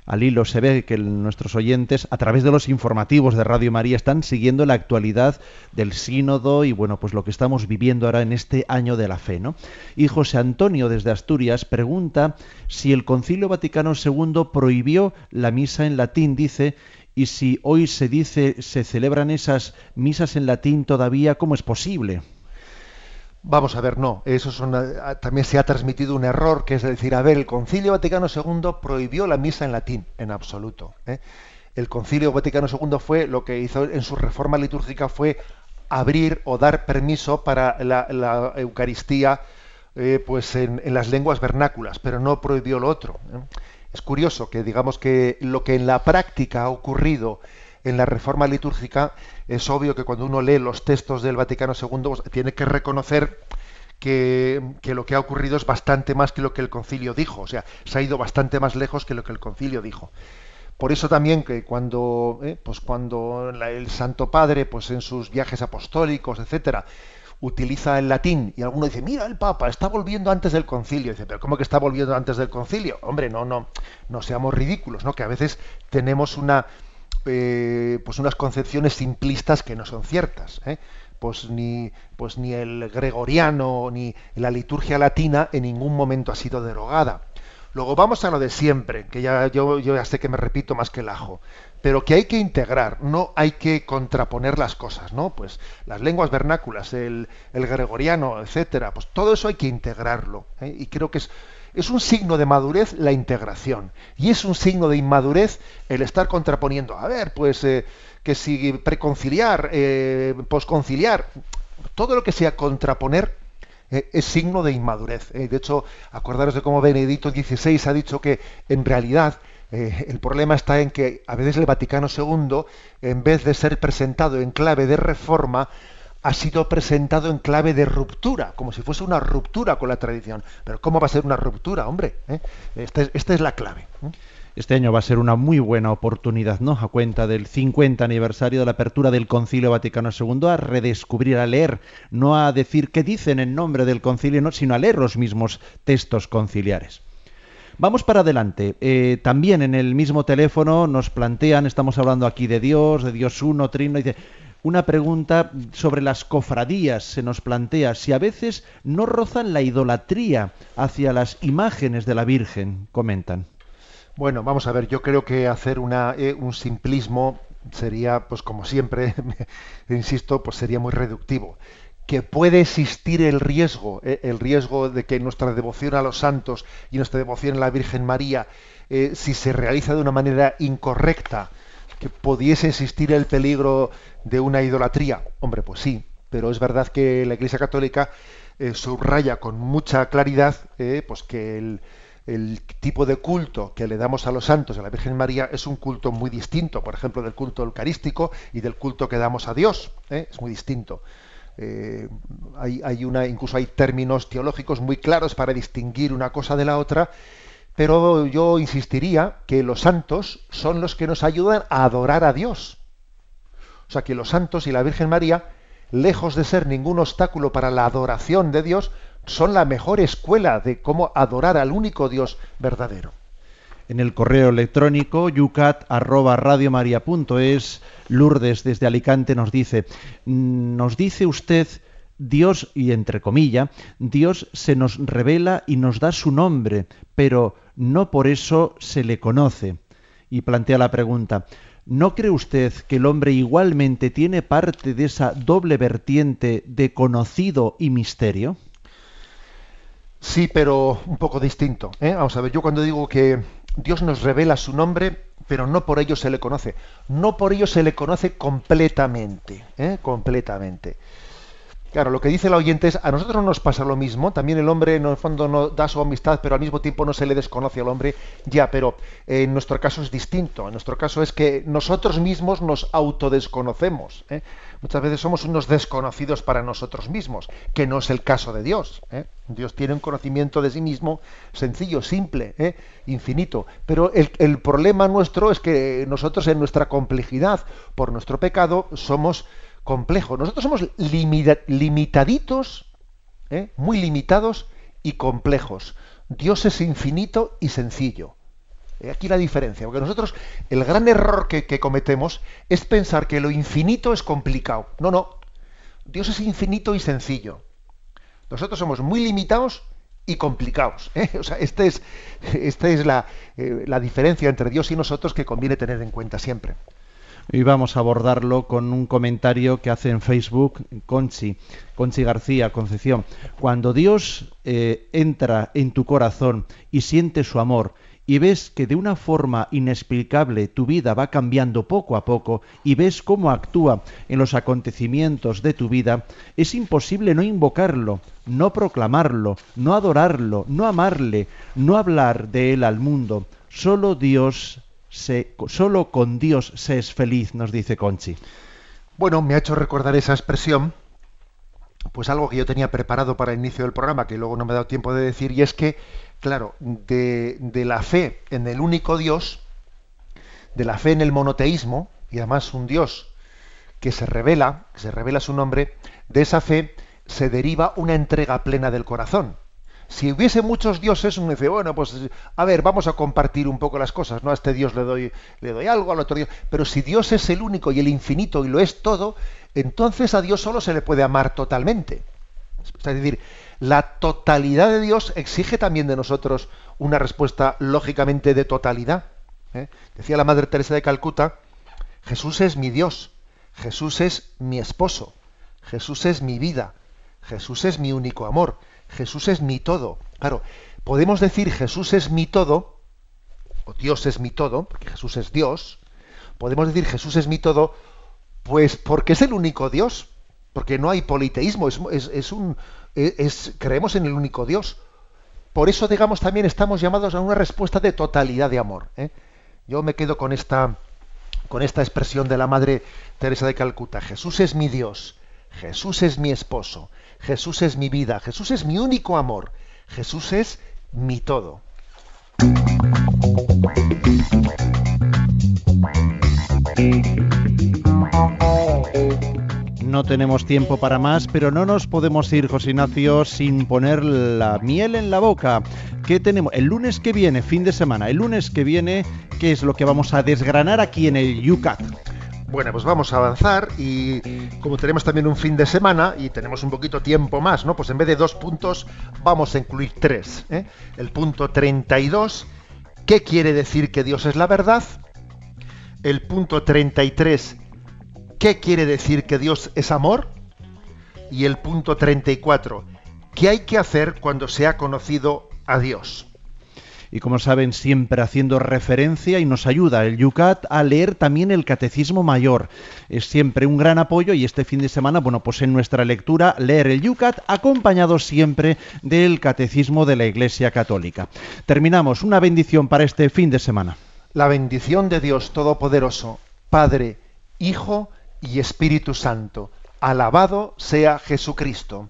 Al hilo se ve que nuestros oyentes, a través de los informativos de Radio María, están siguiendo la actualidad del sínodo y bueno, pues lo que estamos viviendo ahora en este año de la fe, ¿no? Y José Antonio desde Asturias pregunta si el Concilio Vaticano II prohibió la misa en latín, dice, y si hoy se dice, se celebran esas misas en latín todavía, ¿cómo es posible? Vamos a ver, no, eso también se ha transmitido un error, que es decir, a ver, el Concilio Vaticano II prohibió la misa en latín, en absoluto. ¿eh? El Concilio Vaticano II fue, lo que hizo en su reforma litúrgica fue abrir o dar permiso para la, Eucaristía eh, pues en, las lenguas vernáculas, pero no prohibió lo otro. ¿eh? Es curioso que digamos que lo que en la práctica ha ocurrido en la reforma litúrgica, es obvio que cuando uno lee los textos del Vaticano II pues, tiene que reconocer que, lo que ha ocurrido es bastante más que lo que el concilio dijo, o sea, se ha ido bastante más lejos que lo que el concilio dijo. Por eso también que cuando, eh, pues cuando el Santo Padre, pues en sus viajes apostólicos, etcétera, utiliza el latín y alguno dice, mira el Papa, está volviendo antes del concilio. dice, pero ¿cómo que está volviendo antes del concilio? Hombre, no, no, no seamos ridículos, ¿no? Que a veces tenemos una, eh, pues unas concepciones simplistas que no son ciertas. ¿eh? Pues ni, pues ni el gregoriano ni la liturgia latina en ningún momento ha sido derogada. Luego vamos a lo de siempre, que ya yo, yo ya sé que me repito más que el ajo pero que hay que integrar, no hay que contraponer las cosas, ¿no? Pues las lenguas vernáculas, el, gregoriano, etcétera, pues todo eso hay que integrarlo. ¿eh? Y creo que es, es un signo de madurez la integración. Y es un signo de inmadurez el estar contraponiendo. A ver, pues eh, que si preconciliar, eh, posconciliar, todo lo que sea contraponer eh, es signo de inmadurez. De hecho, acordaros de cómo Benedicto XVI ha dicho que en realidad eh, el problema está en que a veces el Vaticano II, en vez de ser presentado en clave de reforma, ha sido presentado en clave de ruptura, como si fuese una ruptura con la tradición. Pero ¿cómo va a ser una ruptura, hombre? ¿Eh? Esta, es, la clave. ¿eh? Este año va a ser una muy buena oportunidad, ¿no? A cuenta del 50 aniversario de la apertura del Concilio Vaticano II, a redescubrir, a leer, no a decir qué dicen en nombre del concilio, no, sino a leer los mismos textos conciliares. Vamos para adelante. Eh, también en el mismo teléfono nos plantean, estamos hablando aquí de Dios, de Dios uno, trino, dice, una pregunta sobre las cofradías. Se nos plantea si a veces no rozan la idolatría hacia las imágenes de la Virgen, comentan. Bueno, vamos a ver, yo creo que hacer una, eh, un simplismo sería, pues como siempre, insisto, pues sería muy reductivo que puede existir el riesgo, eh, el riesgo de que nuestra devoción a los santos y nuestra devoción a la Virgen María, eh, si se realiza de una manera incorrecta, que pudiese existir el peligro de una idolatría. Hombre, pues sí, pero es verdad que la Iglesia Católica eh, subraya con mucha claridad pues que el, tipo de culto que le damos a los santos, a la Virgen María, es un culto muy distinto, por ejemplo, del culto eucarístico y del culto que damos a Dios. Es muy distinto. Eh, hay, una, incluso hay términos teológicos muy claros para distinguir una cosa de la otra, pero yo insistiría que los santos son los que nos ayudan a adorar a Dios. O sea que los santos y la Virgen María, lejos de ser ningún obstáculo para la adoración de Dios, son la mejor escuela de cómo adorar al único Dios verdadero en el correo electrónico yucat@radiomaria.es. Lourdes desde Alicante nos dice, nos dice usted Dios, y entre comillas, Dios se nos revela y nos da su nombre, pero no por eso se le conoce. Y plantea la pregunta, ¿no cree usted que el hombre igualmente tiene parte de esa doble vertiente de conocido y misterio? Sí, pero un poco distinto. ¿eh? Vamos a ver, yo cuando digo que Dios nos revela su nombre, pero no por ello se le conoce. No por ello se le conoce completamente. ¿eh? Completamente. Claro, lo que dice la oyente es, a nosotros no nos pasa lo mismo, también el hombre en el fondo no da su amistad, pero al mismo tiempo no se le desconoce al hombre, ya, pero en nuestro caso es distinto, en nuestro caso es que nosotros mismos nos autodesconocemos, ¿eh? muchas veces somos unos desconocidos para nosotros mismos, que no es el caso de Dios. ¿eh? Dios tiene un conocimiento de sí mismo sencillo, simple, ¿eh? infinito, pero el problema nuestro es que nosotros en nuestra complejidad, por nuestro pecado, somos complejo. Nosotros somos limitaditos, ¿eh? muy limitados y complejos. Dios es infinito y sencillo. Aquí la diferencia, porque nosotros el gran error que, cometemos es pensar que lo infinito es complicado. No, no. Dios es infinito y sencillo. Nosotros somos muy limitados y complicados. ¿eh? O sea, esta es, esta es la, eh, la diferencia entre Dios y nosotros que conviene tener en cuenta siempre y vamos a abordarlo con un comentario que hace en Facebook Conchi, Conchi García, Concepción. Cuando Dios eh, entra en tu corazón y siente su amor y ves que de una forma inexplicable tu vida va cambiando poco a poco y ves cómo actúa en los acontecimientos de tu vida, es imposible no invocarlo, no proclamarlo, no adorarlo, no amarle, no hablar de él al mundo. Solo Dios solo con Dios se es feliz, nos dice Conchi. Bueno, me ha hecho recordar esa expresión, pues algo que yo tenía preparado para el inicio del programa, que luego no me ha dado tiempo de decir, y es que, claro, de, de la fe en el único Dios, de la fe en el monoteísmo, y además un Dios que se revela, que se revela su nombre, de esa fe se deriva una entrega plena del corazón. Si hubiese muchos dioses, uno dice, bueno, pues a ver, vamos a compartir un poco las cosas, ¿no? A este Dios le doy, le doy algo, al otro Dios. Pero si Dios es el único y el infinito y lo es todo, entonces a Dios solo se le puede amar totalmente. Es decir, la totalidad de Dios exige también de nosotros una respuesta lógicamente de totalidad. ¿eh? Decía la Madre Teresa de Calcuta, Jesús es mi Dios, Jesús es mi esposo, Jesús es mi vida, Jesús es mi único amor. Jesús es mi todo. Claro, podemos decir Jesús es mi todo, o Dios es mi todo, porque Jesús es Dios. Podemos decir Jesús es mi todo, pues porque es el único Dios, porque no hay politeísmo, es, un, es, creemos en el único Dios. Por eso, digamos, también estamos llamados a una respuesta de totalidad de amor. ¿eh? Yo me quedo con esta, con esta expresión de la Madre Teresa de Calcuta. Jesús es mi Dios, Jesús es mi esposo, Jesús es mi vida, Jesús es mi único amor, Jesús es mi todo. No tenemos tiempo para más, pero no nos podemos ir, José Ignacio, sin poner la miel en la boca. ¿Qué tenemos? El lunes que viene, fin de semana, el lunes que viene, ¿qué es lo que vamos a desgranar aquí en el UCAT? Bueno, pues vamos a avanzar y como tenemos también un fin de semana y tenemos un poquito tiempo más, ¿no? Pues en vez de dos puntos vamos a incluir tres. ¿eh? El punto 32, ¿qué quiere decir que Dios es la verdad? El punto 33, ¿qué quiere decir que Dios es amor? Y el punto 34, ¿qué hay que hacer cuando se ha conocido a Dios? Y como saben siempre haciendo referencia y nos ayuda el Yucat a leer también el Catecismo Mayor. Es siempre un gran apoyo y este fin de semana, bueno, pues en nuestra lectura leer el Yucat acompañado siempre del Catecismo de la Iglesia Católica. Terminamos, una bendición para este fin de semana. La bendición de Dios Todopoderoso, Padre, Hijo y Espíritu Santo. Alabado sea Jesucristo.